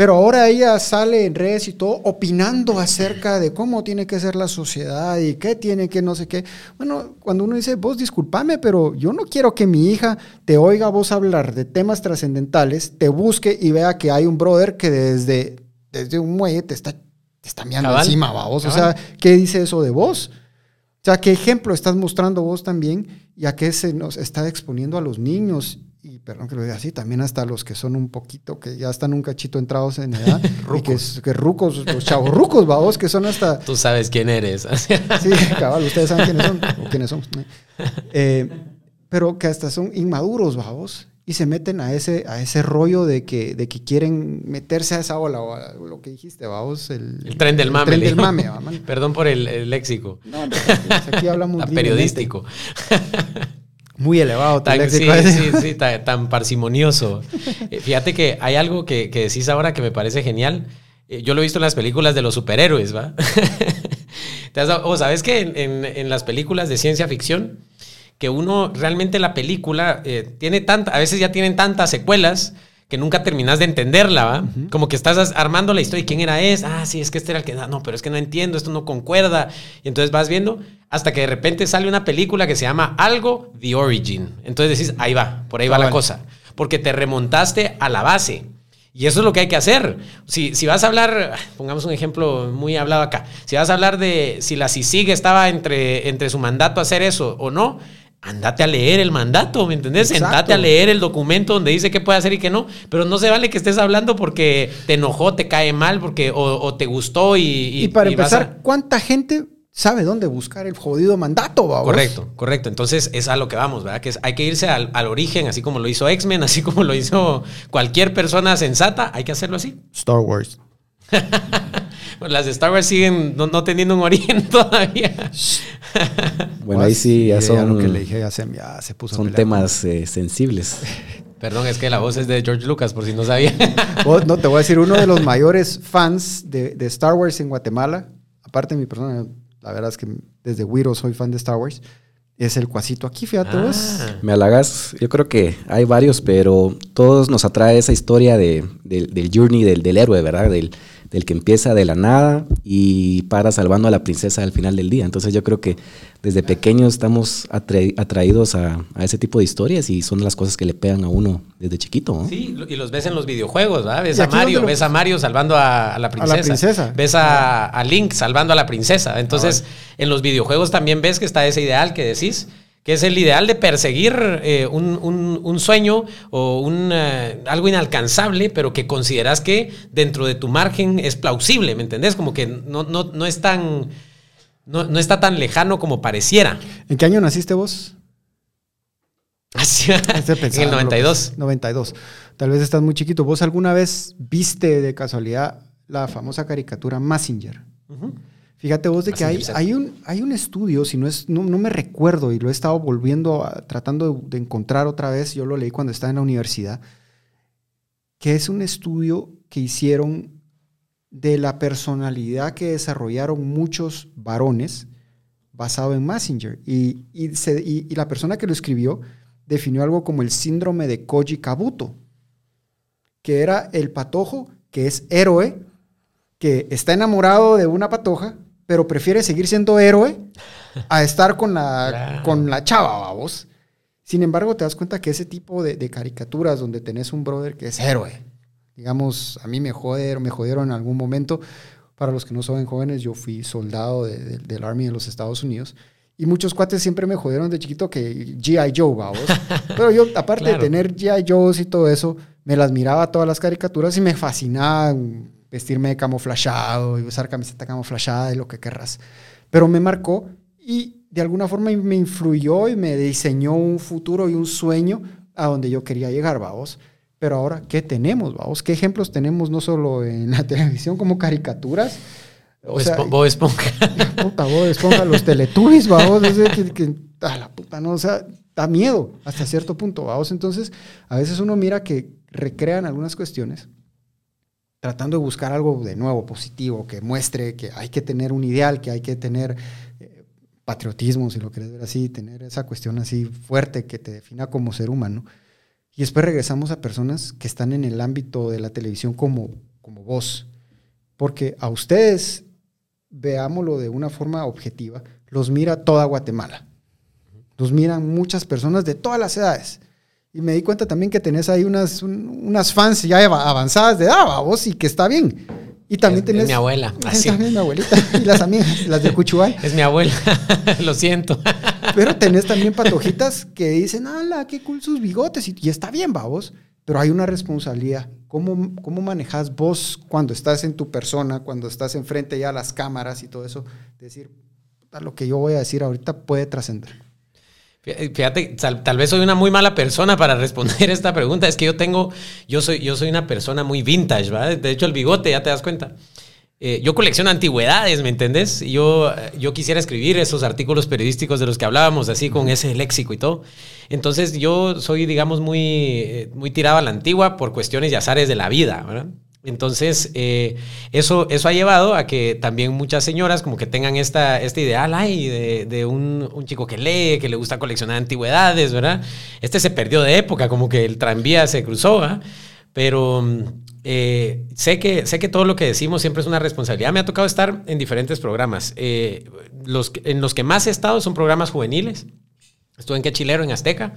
Pero ahora ella sale en redes y todo opinando acerca de cómo tiene que ser la sociedad y qué tiene que no sé qué. Bueno, cuando uno dice, vos discúlpame, pero yo no quiero que mi hija te oiga vos hablar de temas trascendentales, te busque y vea que hay un brother que desde, desde un muelle te está, te está mirando encima, vos. O sea, ¿qué dice eso de vos? O sea, ¿qué ejemplo estás mostrando vos también y a qué se nos está exponiendo a los niños y perdón que lo diga así, también hasta los que son un poquito, que ya están un cachito entrados en edad, y que, que, rucos, los chavos rucos, babos, que son hasta... Tú sabes quién eres. sí, cabal, ustedes saben quiénes son, o quiénes son. Eh, pero que hasta son inmaduros, babos, y se meten a ese, a ese rollo de que, de que quieren meterse a esa ola, o lo que dijiste, babos, el, tren del mame. El tren del mame, Perdón por el, léxico. No, aquí hablamos... periodístico. Muy elevado. Tan, sí, sí, sí, tan, parsimonioso. Eh, fíjate que hay algo que, que, decís ahora que me parece genial. Eh, yo lo he visto en las películas de los superhéroes, ¿va? o sabes que en, en, las películas de ciencia ficción, que uno realmente la película eh, tiene tanta, a veces ya tienen tantas secuelas que nunca terminas de entenderla, ¿va? Como que estás armando la historia quién era es, ah, sí, es que este era el que, no, pero es que no entiendo, esto no concuerda. Y entonces vas viendo hasta que de repente sale una película que se llama Algo The Origin. Entonces decís, ahí va, por ahí va la cosa. Porque te remontaste a la base. Y eso es lo que hay que hacer. Si, si vas a hablar, pongamos un ejemplo muy hablado acá, si vas a hablar de si la CICIG estaba entre, entre su mandato hacer eso o no, andate a leer el mandato, ¿me entendés? Andate a leer el documento donde dice qué puede hacer y qué no. Pero no se vale que estés hablando porque te enojó, te cae mal, porque o, te gustó y... Y, para empezar, ¿cuánta gente sabe dónde buscar el jodido mandato, Correcto, correcto. Entonces es a lo que vamos, ¿verdad? Que hay que irse al, al origen, así como lo hizo X-Men, así como lo hizo cualquier persona sensata, hay que hacerlo así. Star Wars. las de Star Wars siguen no, teniendo un origen todavía. bueno, ahí sí ya son, que le dije, ya se, puso son temas eh, sensibles. Perdón, es que la voz es de George Lucas, por si no sabía. no, te voy a decir, uno de los mayores fans de, Star Wars en Guatemala, aparte de mi persona, la verdad es que desde Wiro soy fan de Star Wars, es el cuasito aquí, fíjate ah. Me halagas, yo creo que hay varios, pero todos nos atrae esa historia de, del journey del, del héroe, ¿verdad? Del, del que empieza de la nada y para salvando a la princesa al final del día. Entonces yo creo que desde pequeños estamos atraídos a, ese tipo de historias y son las cosas que le pegan a uno desde chiquito. Sí, y los ves en los videojuegos, ¿verdad? Ves a Mario, ves a Mario salvando a, la princesa. Ves a, Link salvando a la princesa. Entonces, en los videojuegos también ves que está ese ideal que decís que es el ideal de perseguir eh, un, sueño o un, eh, algo inalcanzable, pero que consideras que dentro de tu margen es plausible, ¿me entendés? Como que no, no, es tan, no, está tan lejano como pareciera. ¿En qué año naciste vos? Así, en el 92. 92. Tal vez estás muy chiquito. ¿Vos alguna vez viste de casualidad la famosa caricatura Massinger? Fíjate vos de que hay, hay, un, hay un estudio, si no es, no, me recuerdo y lo he estado volviendo, a, tratando de, encontrar otra vez, yo lo leí cuando estaba en la universidad, que es un estudio que hicieron de la personalidad que desarrollaron muchos varones basado en Messenger. Y, y, la persona que lo escribió definió algo como el síndrome de Koji Kabuto, que era el patojo que es héroe, que está enamorado de una patoja, pero prefiere seguir siendo héroe a estar con la, con la chava, vamos. Sin embargo, te das cuenta que ese tipo de, caricaturas donde tenés un brother que es héroe, digamos, a mí me jodieron, me jodieron en algún momento. Para los que no son jóvenes, yo fui soldado del Army de los Estados Unidos. Y muchos cuates siempre me jodieron de chiquito que G.I. Joe, vamos. Pero yo, aparte de tener G.I. Joes y todo eso, me las miraba todas las caricaturas y me fascinaba vestirme de camuflado y usar camiseta camuflada y lo que querrás. Pero me marcó y de alguna forma me influyó y me diseñó un futuro y un sueño a donde yo quería llegar, vamos. Pero ahora, ¿qué tenemos, vamos? ¿Qué ejemplos tenemos no solo en la televisión como caricaturas? O sea, Bob Esponja. puta, Bob Esponja, los Teletubbies, vamos. que, que, a la puta, no, o sea, da miedo hasta cierto punto, vamos. Entonces, a veces uno mira que recrean algunas cuestiones tratando de buscar algo de nuevo, positivo, que muestre que hay que tener un ideal, que hay que tener eh, patriotismo, si lo quieres ver así, tener esa cuestión así fuerte que te defina como ser humano. Y después regresamos a personas que están en el ámbito de la televisión como, como vos. Porque a ustedes, veámoslo de una forma objetiva, los mira toda Guatemala. Los miran muchas personas de todas las edades. Y me di cuenta también que tenés ahí unas, unas fans ya avanzadas de edad, vos, y que está bien. Y también tenés. Es mi abuela. Así. También mi abuelita. Y las amigas, las de Cuchubay. Es mi abuela. Lo siento. Pero tenés también patojitas que dicen, ala, qué cool sus bigotes. Y, está bien, vos. Pero hay una responsabilidad. ¿Cómo, ¿Cómo manejas vos cuando estás en tu persona, cuando estás enfrente ya a las cámaras y todo eso? Decir, lo que yo voy a decir ahorita puede trascender. Fíjate, tal, vez soy una muy mala persona para responder esta pregunta. Es que yo tengo, yo soy, yo soy una persona muy vintage, ¿verdad? De hecho, el bigote, ya te das cuenta. Eh, yo colecciono antigüedades, ¿me entendés? Yo, yo quisiera escribir esos artículos periodísticos de los que hablábamos, así con ese léxico y todo. Entonces, yo soy, digamos, muy, eh, muy tirado a la antigua por cuestiones y azares de la vida, ¿verdad? Entonces, eh, eso, eso ha llevado a que también muchas señoras como que tengan esta, este ideal ay, de, un, chico que lee, que le gusta coleccionar antigüedades, ¿verdad? Este se perdió de época, como que el tranvía se cruzó, ¿verdad? Pero eh, sé, que, sé que todo lo que decimos siempre es una responsabilidad. Me ha tocado estar en diferentes programas. Eh, en los que más he estado son programas juveniles. Estuve en Quechilero, en Azteca,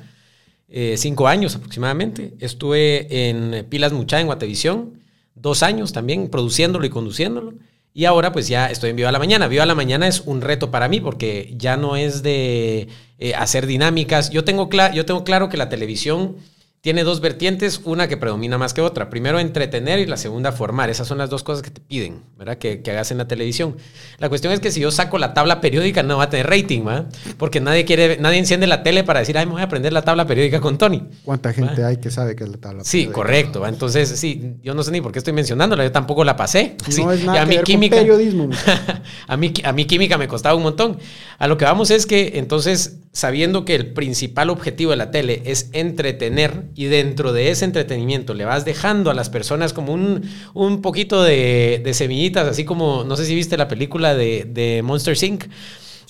cinco años aproximadamente. Estuve en Pilas Mucha, en Guatevisión dos años también produciéndolo y conduciéndolo. Y ahora pues ya estoy en Viva la Mañana. Viva la Mañana es un reto para mí porque ya no es de eh, hacer dinámicas. Yo tengo, yo tengo claro que la televisión tiene dos vertientes, una que predomina más que otra. Primero, entretener y la segunda, formar. Esas son las dos cosas que te piden, ¿verdad? Que, hagas en la televisión. La cuestión es que si yo saco la tabla periódica, no va a tener rating, ¿verdad? Porque nadie quiere, nadie enciende la tele para decir, ay, me voy a aprender la tabla periódica con Tony. ¿Cuánta gente hay que sabe que es la tabla sí, periódica? Sí, correcto. Entonces, sí, yo no sé ni por qué estoy mencionándola, yo tampoco la pasé. No es nada y a mí química, periodismo. a, mí, a mí química me costaba un montón. A lo que vamos es que entonces, sabiendo que el principal objetivo de la tele es entretener y dentro de ese entretenimiento le vas dejando a las personas como un, un poquito de, de semillitas, así como, no sé si viste la película de, de Monster Inc.,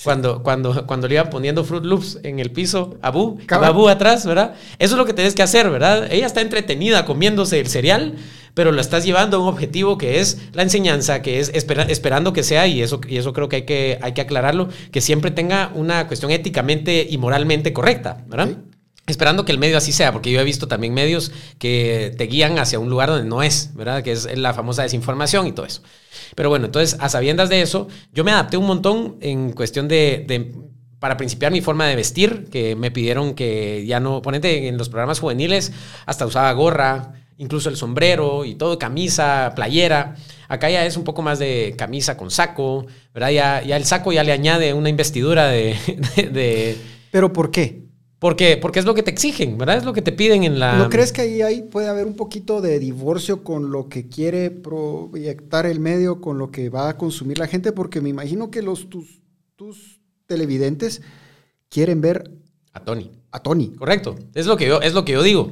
Cuando, cuando, cuando le iban poniendo Fruit Loops en el piso a Boo, a Boo atrás, ¿verdad? Eso es lo que tienes que hacer, ¿verdad? Ella está entretenida comiéndose el cereal, pero lo estás llevando a un objetivo que es la enseñanza, que es esperando que sea, y eso, y eso creo que hay, que hay que aclararlo, que siempre tenga una cuestión éticamente y moralmente correcta, ¿verdad? Esperando que el medio así sea, porque yo he visto también medios que te guían hacia un lugar donde no es, ¿verdad? Que es la famosa desinformación y todo eso. Pero bueno, entonces, a sabiendas de eso, yo me adapté un montón en cuestión de, para principiar mi forma de vestir, que me pidieron que ya no, ponete en los programas juveniles, hasta usaba gorra, incluso el sombrero y todo, camisa, playera. Acá ya es un poco más de camisa con saco, ¿verdad? Ya, ya el saco ya le añade una investidura de, de... ¿Pero por qué? Porque, porque es lo que te exigen, ¿verdad? Es lo que te piden en la... ¿No crees que ahí, ahí puede haber un poquito de divorcio con lo que quiere proyectar el medio, con lo que va a consumir la gente? Porque me imagino que los, tus, tus televidentes quieren ver... A Tony. A Tony. Correcto. Es lo que yo, es lo que yo digo.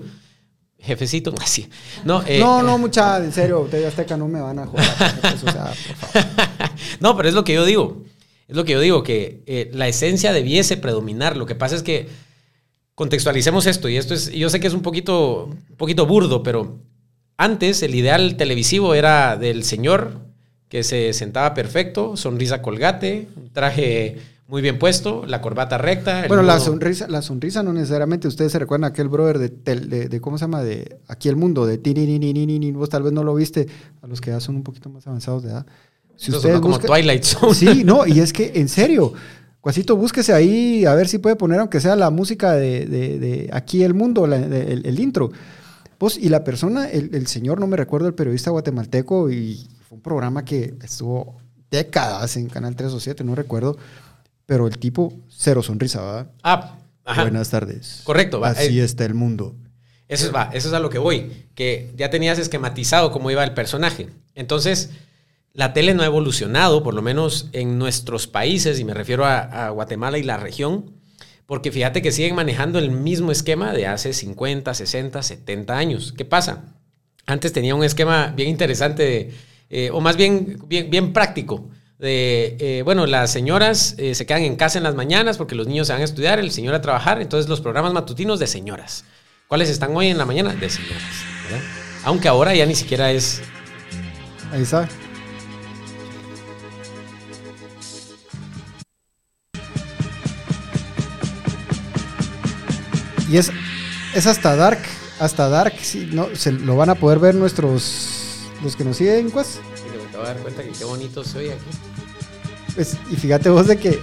Jefecito, así. No, eh, no, no, mucha, en serio, ustedes Azteca no me van a joder. no, pero es lo que yo digo. Es lo que yo digo, que eh, la esencia debiese predominar. Lo que pasa es que contextualicemos esto, y esto es, yo sé que es un poquito, un poquito burdo, pero antes el ideal televisivo era del señor que se sentaba perfecto, sonrisa colgate, traje muy bien puesto, la corbata recta. Bueno, la sonrisa, la sonrisa no necesariamente. Ustedes se recuerdan aquel brother de, de, ¿cómo se llama? De Aquí el Mundo, de ni Vos tal vez no lo viste, a los que ya son un poquito más avanzados de edad. Si ustedes como Twilight Zone. Sí, no, y es que, en serio, Cuasito, búsquese ahí a ver si puede poner, aunque sea la música de, de Aquí el Mundo, el, el, intro. Pues, y la persona, el, el señor, no me recuerdo, el periodista guatemalteco, y fue un programa que estuvo décadas en Canal 3 o 7, no recuerdo pero el tipo, cero sonrisa, ¿verdad? Ah, Buenas tardes. Correcto, va. Así eh, está el mundo. Eso es, va, eso es a lo que voy, que ya tenías esquematizado cómo iba el personaje. Entonces, la tele no ha evolucionado, por lo menos en nuestros países, y me refiero a, Guatemala y la región, porque fíjate que siguen manejando el mismo esquema de hace 50, 60, 70 años. ¿Qué pasa? Antes tenía un esquema bien interesante, eh, o más bien, bien, práctico de, eh, bueno, las señoras eh, se quedan en casa en las mañanas porque los niños se van a estudiar, el señor a trabajar, entonces los programas matutinos de señoras. ¿Cuáles están hoy en la mañana? De señoras, Aunque ahora ya ni siquiera es... Ahí está. Y es, es hasta Dark, hasta Dark, sí, no, se lo van a poder ver nuestros, los que nos siguen, pues. te voy a dar cuenta que qué bonito soy aquí. Pues, y fíjate vos de que,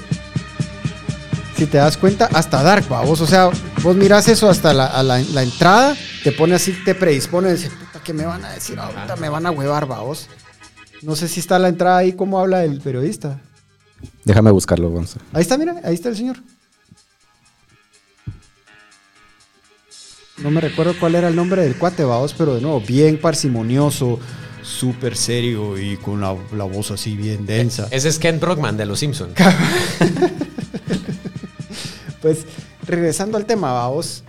si te das cuenta, hasta Dark, vos, o sea, vos miras eso hasta la, la, entrada, te pone así, te predispone, dice, puta, ¿qué me van a decir ahorita? Me van a huevar, vos. No sé si está la entrada ahí, cómo habla el periodista. Déjame buscarlo, Gonzalo. Ahí está, mira, ahí está el señor. No me recuerdo cuál era el nombre del cuate, vos, pero de nuevo, bien parsimonioso, súper serio y con la, voz así bien densa. Ese es Ken Brockman de Los Simpsons. pues regresando al tema, vamos,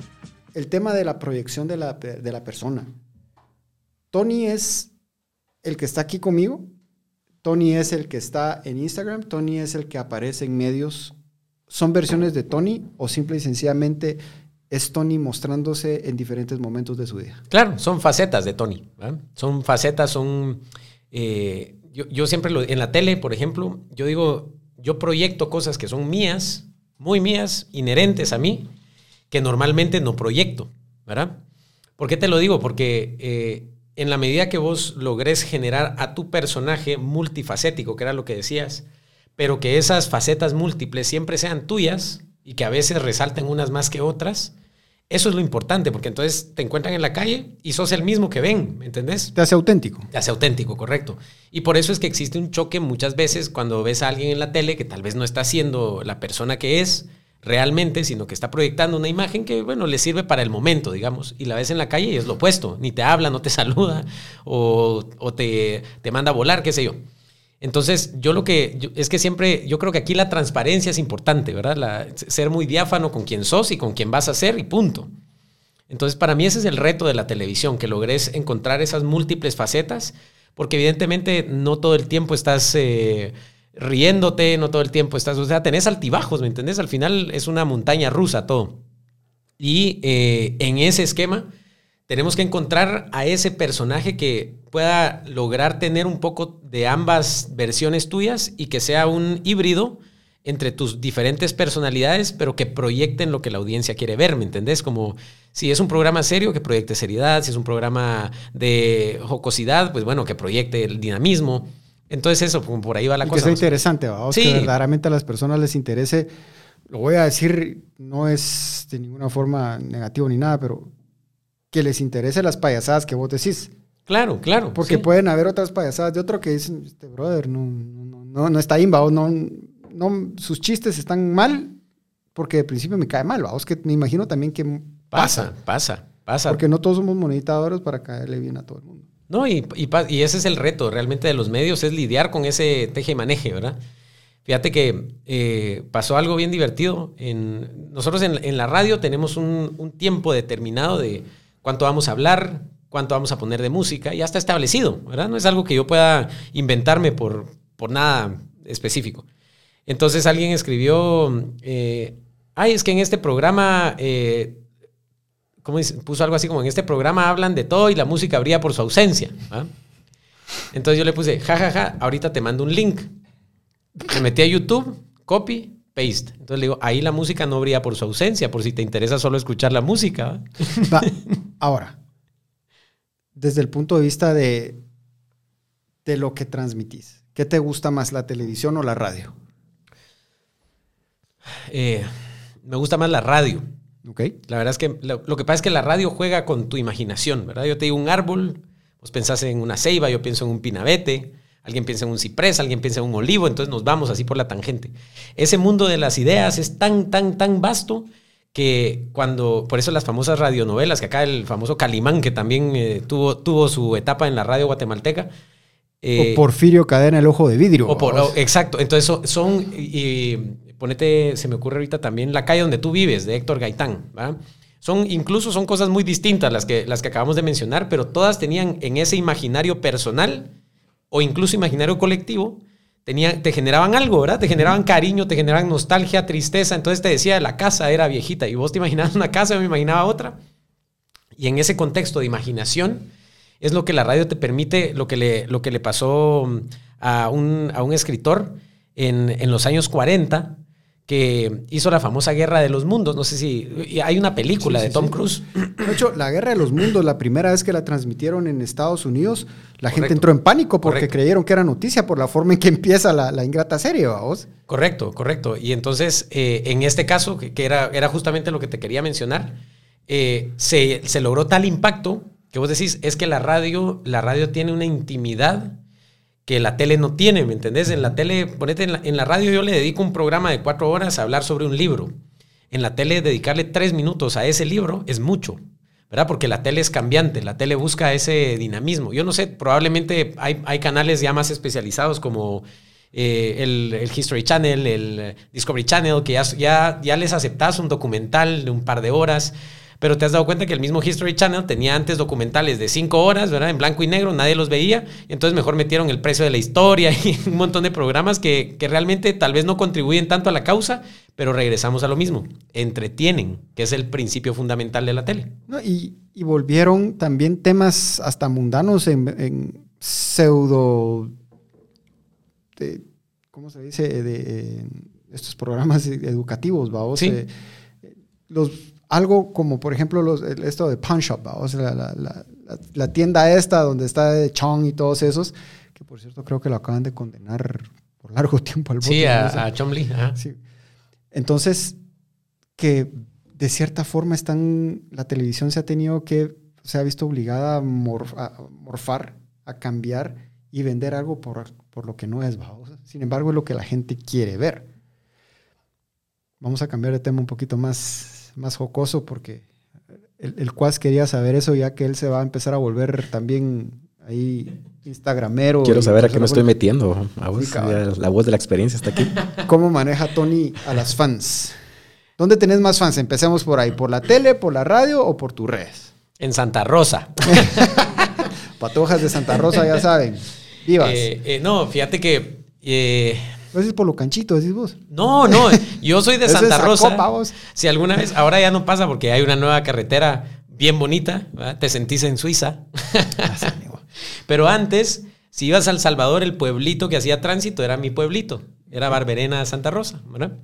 el tema de la proyección de la, de la persona. Tony es el que está aquí conmigo, Tony es el que está en Instagram, Tony es el que aparece en medios. ¿Son versiones de Tony o simple y sencillamente es Tony mostrándose en diferentes momentos de su día. Claro, son facetas de Tony. Son facetas, son... Eh, yo, siempre lo, en la tele, por ejemplo, yo digo, yo proyecto cosas que son mías, muy mías, inherentes a mí, que normalmente no proyecto, ¿verdad? ¿Por qué te lo digo? Porque eh, en la medida que vos logres generar a tu personaje multifacético, que era lo que decías, pero que esas facetas múltiples siempre sean tuyas y que a veces resalten unas más que otras, eso es lo importante, porque entonces te encuentran en la calle y sos el mismo que ven, ¿me entendés? Te hace auténtico. Te hace auténtico, correcto. Y por eso es que existe un choque muchas veces cuando ves a alguien en la tele que tal vez no está siendo la persona que es realmente, sino que está proyectando una imagen que, bueno, le sirve para el momento, digamos, y la ves en la calle y es lo opuesto, ni te habla, no te saluda, o, te, te manda a volar, qué sé yo. Entonces, yo lo que es que siempre, yo creo que aquí la transparencia es importante, ¿verdad? ser muy diáfano con quién sos y con quién vas a ser y punto. Entonces, para mí ese es el reto de la televisión, que logres encontrar esas múltiples facetas, porque evidentemente no todo el tiempo estás eh, riéndote, no todo el tiempo estás, o sea, tenés altibajos, ¿me entendés? Al final es una montaña rusa todo. Y eh, en ese esquema tenemos que encontrar a ese personaje que pueda lograr tener un poco de ambas versiones tuyas y que sea un híbrido entre tus diferentes personalidades, pero que proyecten lo que la audiencia quiere ver, ¿me entendés? Como si es un programa serio, que proyecte seriedad, si es un programa de jocosidad, pues bueno, que proyecte el dinamismo. Entonces eso, por ahí va la cosa. Que sea interesante, ¿va? Sí. que verdaderamente a las personas les interese, lo voy a decir, no es de ninguna forma negativo ni nada, pero que les interese las payasadas que vos decís. Claro, claro. Porque pueden haber otras payasadas de otro que dicen, este brother no, no, no, no está imba, no, no, sus chistes están mal, porque de principio me cae mal, vamos, que me imagino también que pasa, pasa, pasa. Porque no todos somos moneditadores para caerle bien a todo el mundo. No, y, y, ese es el reto realmente de los medios, es lidiar con ese teje y maneje, ¿verdad? Fíjate que eh, pasó algo bien divertido. En, nosotros en, en la radio tenemos un, un tiempo determinado de cuánto vamos a hablar, cuánto vamos a poner de música, ya está establecido, ¿verdad? No es algo que yo pueda inventarme por, por nada específico. Entonces alguien escribió, eh, ay, es que en este programa, eh, ¿cómo puso algo así como en este programa hablan de todo y la música habría por su ausencia. Entonces yo le puse, jajaja, ja, ja, ahorita te mando un link. Me metí a YouTube, copy, paste. Entonces le digo, ahí la música no brilla por su ausencia, por si te interesa solo escuchar la música. Ahora, desde el punto de vista de, de lo que transmitís, ¿qué te gusta más, la televisión o la radio? Eh, me gusta más la radio. Okay. La verdad es que lo, que pasa es que la radio juega con tu imaginación, ¿verdad? Yo te digo un árbol, vos pensás en una ceiba, yo pienso en un pinabete, alguien piensa en un ciprés, alguien piensa en un olivo, entonces nos vamos así por la tangente. Ese mundo de las ideas es tan, tan, tan vasto que cuando, por eso las famosas radionovelas, que acá el famoso Calimán, que también eh, tuvo, tuvo su etapa en la radio guatemalteca. Eh, o Porfirio Cadena, el ojo de vidrio. O exacto, entonces son, y, ponete, se me ocurre ahorita también La calle donde tú vives, de Héctor Gaitán, Son, incluso son cosas muy distintas las que, las que acabamos de mencionar, pero todas tenían en ese imaginario personal o incluso imaginario colectivo, tenía, te generaban algo, ¿verdad? Te generaban cariño, te generaban nostalgia, tristeza. Entonces te decía, la casa era viejita y vos te imaginabas una casa, yo me imaginaba otra. Y en ese contexto de imaginación es lo que la radio te permite, lo que le, lo que le pasó a un, a un escritor en, en los años 40, que hizo la famosa Guerra de los Mundos. No sé si hay una película de Tom Cruise. De hecho, la Guerra de los Mundos, la primera vez que la transmitieron en Estados Unidos, la gente entró en pánico porque creyeron que era noticia por la forma en que empieza la, ingrata serie, vamos. Correcto, correcto. Y entonces, eh, en este caso, que, era, era justamente lo que te quería mencionar, eh, se, se logró tal impacto que vos decís, es que la radio, la radio tiene una intimidad que la tele no tiene, ¿me entendés? En la tele, ponete en la, radio, yo le dedico un programa de cuatro horas a hablar sobre un libro. En la tele, dedicarle tres minutos a ese libro es mucho, ¿verdad? Porque la tele es cambiante, la tele busca ese dinamismo. Yo no sé, probablemente hay, hay canales ya más especializados como eh, el, History Channel, el Discovery Channel, que ya, ya, ya les aceptás un documental de un par de horas pero te has dado cuenta que el mismo History Channel tenía antes documentales de cinco horas, ¿verdad? En blanco y negro, nadie los veía, y entonces mejor metieron el precio de la historia y un montón de programas que, realmente tal vez no contribuyen tanto a la causa, pero regresamos a lo mismo, entretienen, que es el principio fundamental de la tele. y, volvieron también temas hasta mundanos en, pseudo... ¿Cómo se dice? De, estos programas educativos, vamos. Eh, los algo como, por ejemplo, los, esto de Punch Shop, o sea, la, tienda esta donde está de Chong y todos esos, que por cierto creo que lo acaban de condenar por largo tiempo al bote. Sí, a, a Chong Lee. Sí. Entonces, que de cierta forma están, la televisión se ha tenido que, se ha visto obligada a, morfar, a cambiar y vender algo por, por lo que no es. Sin embargo, es lo que la gente quiere ver. Vamos a cambiar de tema un poquito más más jocoso porque el, el Cuas quería saber eso ya que él se va a empezar a volver también ahí instagramero. Quiero saber a qué me estoy metiendo. la voz de la experiencia está aquí. ¿Cómo maneja Tony a las fans? ¿Dónde tenés más fans? Empecemos por ahí. ¿Por la tele, por la radio o por tus redes? En Santa Rosa. Patojas de Santa Rosa, ya saben. Vivas. Eh, eh, no, fíjate que eh, ¿No es por lo canchito, decís vos? No, no, yo soy de Santa Rosa. Si alguna vez, ahora ya no pasa porque hay una nueva carretera bien bonita, te sentís en Suiza. Pero antes, si ibas a El Salvador, el pueblito que hacía tránsito era mi pueblito, era Barberena, Santa Rosa, ¿verdad?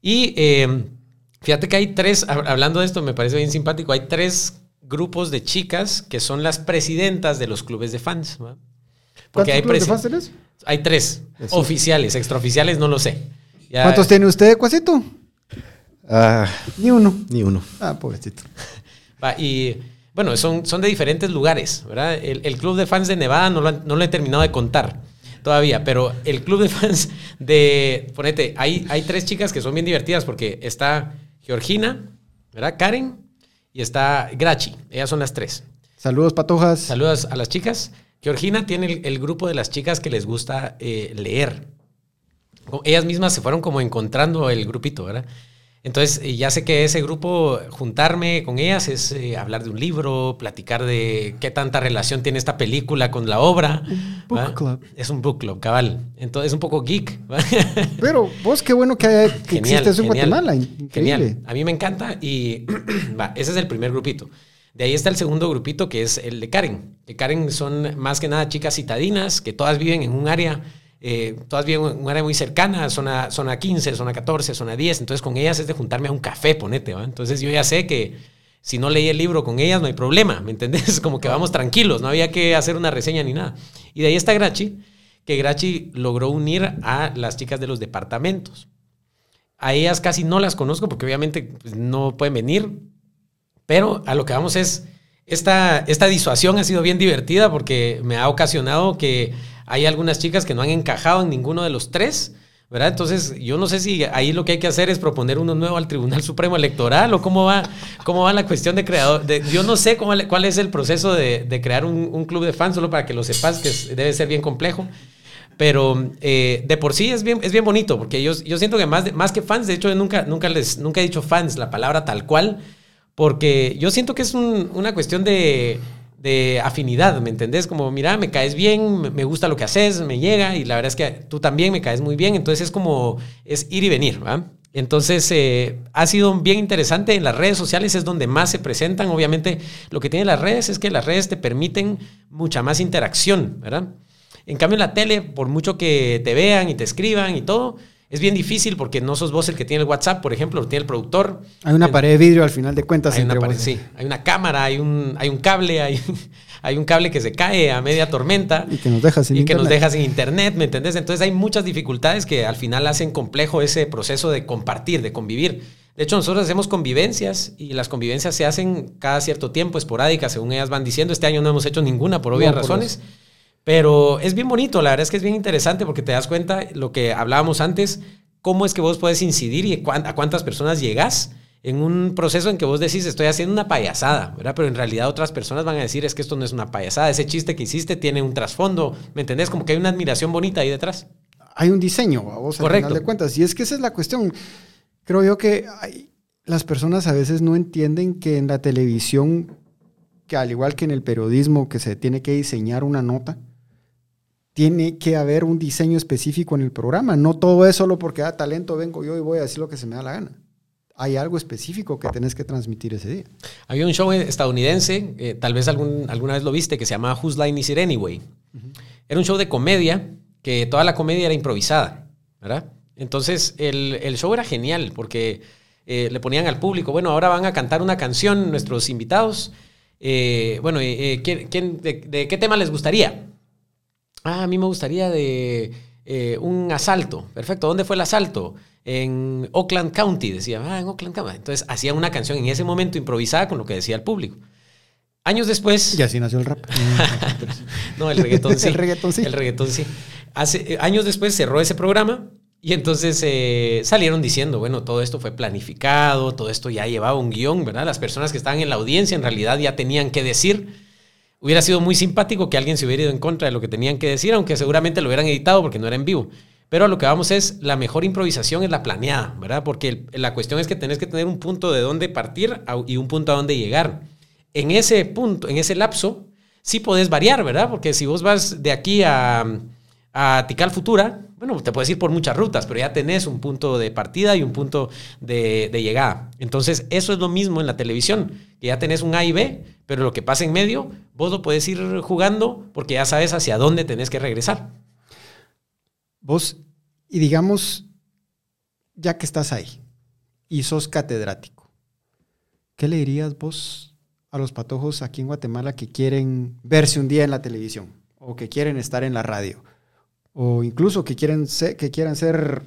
Y em, fíjate que hay tres, hablando de esto, me parece bien simpático, hay tres grupos de chicas que son las presidentas de los clubes de fans. ¿verdad? Porque hay clubes de fans tenés? Hay tres. Oficiales, extraoficiales no lo sé. ¿Cuántos tiene usted, Cuasito? Ah, ni uno. Ni uno. Ah, pobrecito. y bueno, son, son de diferentes lugares, ¿verdad? El, club de fans de Nevada no lo, no lo, he terminado de contar todavía, pero el club de fans de, ponete, hay, hay tres chicas que son bien divertidas porque está Georgina, ¿verdad? Karen y está Grachi. Ellas son las tres. Saludos, patojas. Saludos a las chicas. Georgina tiene el, grupo de las chicas que les gusta eh, leer. Ellas mismas se fueron como encontrando el grupito, ¿verdad? Entonces, ya sé que ese grupo, juntarme con ellas es eh, hablar de un libro, platicar de qué tanta relación tiene esta película con la obra. book club. Es un book club, cabal. Entonces, es un poco geek. Pero vos, qué bueno que, existe eso en Guatemala. Increíble. Genial. A mí me encanta y ese es el primer grupito. De ahí está el segundo grupito que es el de Karen. Que Karen son más que nada chicas citadinas que todas viven en un área eh, todas bien un área muy cercana, zona, zona 15, zona 14, zona 10. Entonces con ellas es de juntarme a un café, ponete. ¿va? Entonces yo ya sé que si no leí el libro con ellas no hay problema, ¿me entendés? Como que vamos tranquilos, no había que hacer una reseña ni nada. Y de ahí está Grachi, que Grachi logró unir a las chicas de los departamentos. A ellas casi no las conozco porque obviamente pues, no pueden venir, pero a lo que vamos es, esta, esta disuasión ha sido bien divertida porque me ha ocasionado que hay algunas chicas que no han encajado en ninguno de los tres. ¿verdad? Entonces, yo no sé si ahí lo que hay que hacer es proponer uno nuevo al Tribunal Supremo Electoral o cómo va, cómo va la cuestión de creador. De, yo no sé cómo, cuál es el proceso de, de crear un, un, club de fans, solo para que lo sepas, que debe ser bien complejo. Pero eh, de por sí es bien, es bien bonito, porque yo, yo siento que más, más que fans, de hecho, nunca, nunca, les, nunca he dicho fans, la palabra tal cual, porque yo siento que es un, una cuestión de, de, afinidad, ¿me entendés? Como, mira, me caes bien, me gusta lo que haces, me llega, y la verdad es que tú también me caes muy bien, entonces es como, es ir y venir, ¿va? Entonces, eh, ha sido bien interesante. En las redes sociales es donde más se presentan. Obviamente, lo que tienen las redes es que las redes te permiten mucha más interacción, ¿verdad? En cambio, en la tele, por mucho que te vean y te escriban y todo, es bien difícil porque no sos vos el que tiene el WhatsApp, por ejemplo, lo tiene el productor. Hay una pared de vidrio al final de cuentas. Hay una pared, sí, hay una cámara, hay un, hay un cable, hay, hay un cable que se cae a media tormenta. Y que nos deja sin y internet. que nos deja sin internet, ¿me entendés? Entonces hay muchas dificultades que al final hacen complejo ese proceso de compartir, de convivir. De hecho, nosotros hacemos convivencias y las convivencias se hacen cada cierto tiempo, esporádicas, según ellas van diciendo. Este año no hemos hecho ninguna por obvias no, por razones. Eso. Pero es bien bonito, la verdad es que es bien interesante porque te das cuenta lo que hablábamos antes, cómo es que vos puedes incidir y a cuántas personas llegas en un proceso en que vos decís estoy haciendo una payasada, ¿verdad? Pero en realidad otras personas van a decir es que esto no es una payasada, ese chiste que hiciste tiene un trasfondo, ¿me entendés? Como que hay una admiración bonita ahí detrás. Hay un diseño, a vos Correcto. al final de cuentas. Y es que esa es la cuestión. Creo yo que hay, las personas a veces no entienden que en la televisión, que al igual que en el periodismo, que se tiene que diseñar una nota, tiene que haber un diseño específico en el programa. No todo es solo porque da talento, vengo yo y voy a decir lo que se me da la gana. Hay algo específico que tenés que transmitir ese día. Había un show estadounidense, eh, tal vez algún, alguna vez lo viste, que se llamaba Whose Line Is It Anyway. Uh -huh. Era un show de comedia, que toda la comedia era improvisada, ¿verdad? Entonces el, el show era genial porque eh, le ponían al público, bueno, ahora van a cantar una canción nuestros invitados. Eh, bueno, ¿quién, quién, de, de qué tema les gustaría? Ah, a mí me gustaría de eh, un asalto. Perfecto. ¿Dónde fue el asalto? En Oakland County. Decía, ah, en Oakland County. Entonces hacía una canción en ese momento improvisada con lo que decía el público. Años después. Y así nació el rap. no, el reggaetón sí. el reggaetón sí. El reggaetón sí. Hace, eh, años después cerró ese programa y entonces eh, salieron diciendo, bueno, todo esto fue planificado, todo esto ya llevaba un guion, ¿verdad? Las personas que estaban en la audiencia en realidad ya tenían que decir. Hubiera sido muy simpático que alguien se hubiera ido en contra de lo que tenían que decir, aunque seguramente lo hubieran editado porque no era en vivo. Pero a lo que vamos es, la mejor improvisación es la planeada, ¿verdad? Porque la cuestión es que tenés que tener un punto de dónde partir y un punto a dónde llegar. En ese punto, en ese lapso, sí podés variar, ¿verdad? Porque si vos vas de aquí a, a Tikal Futura, bueno, te puedes ir por muchas rutas, pero ya tenés un punto de partida y un punto de, llegada. Entonces, eso es lo mismo en la televisión, que ya tenés un A y B, pero lo que pasa en medio, vos lo puedes ir jugando porque ya sabes hacia dónde tenés que regresar. Vos, y digamos, ya que estás ahí y sos catedrático, ¿qué le dirías vos a los patojos aquí en Guatemala que quieren verse un día en la televisión o que quieren estar en la radio? O incluso que, quieren ser, que quieran ser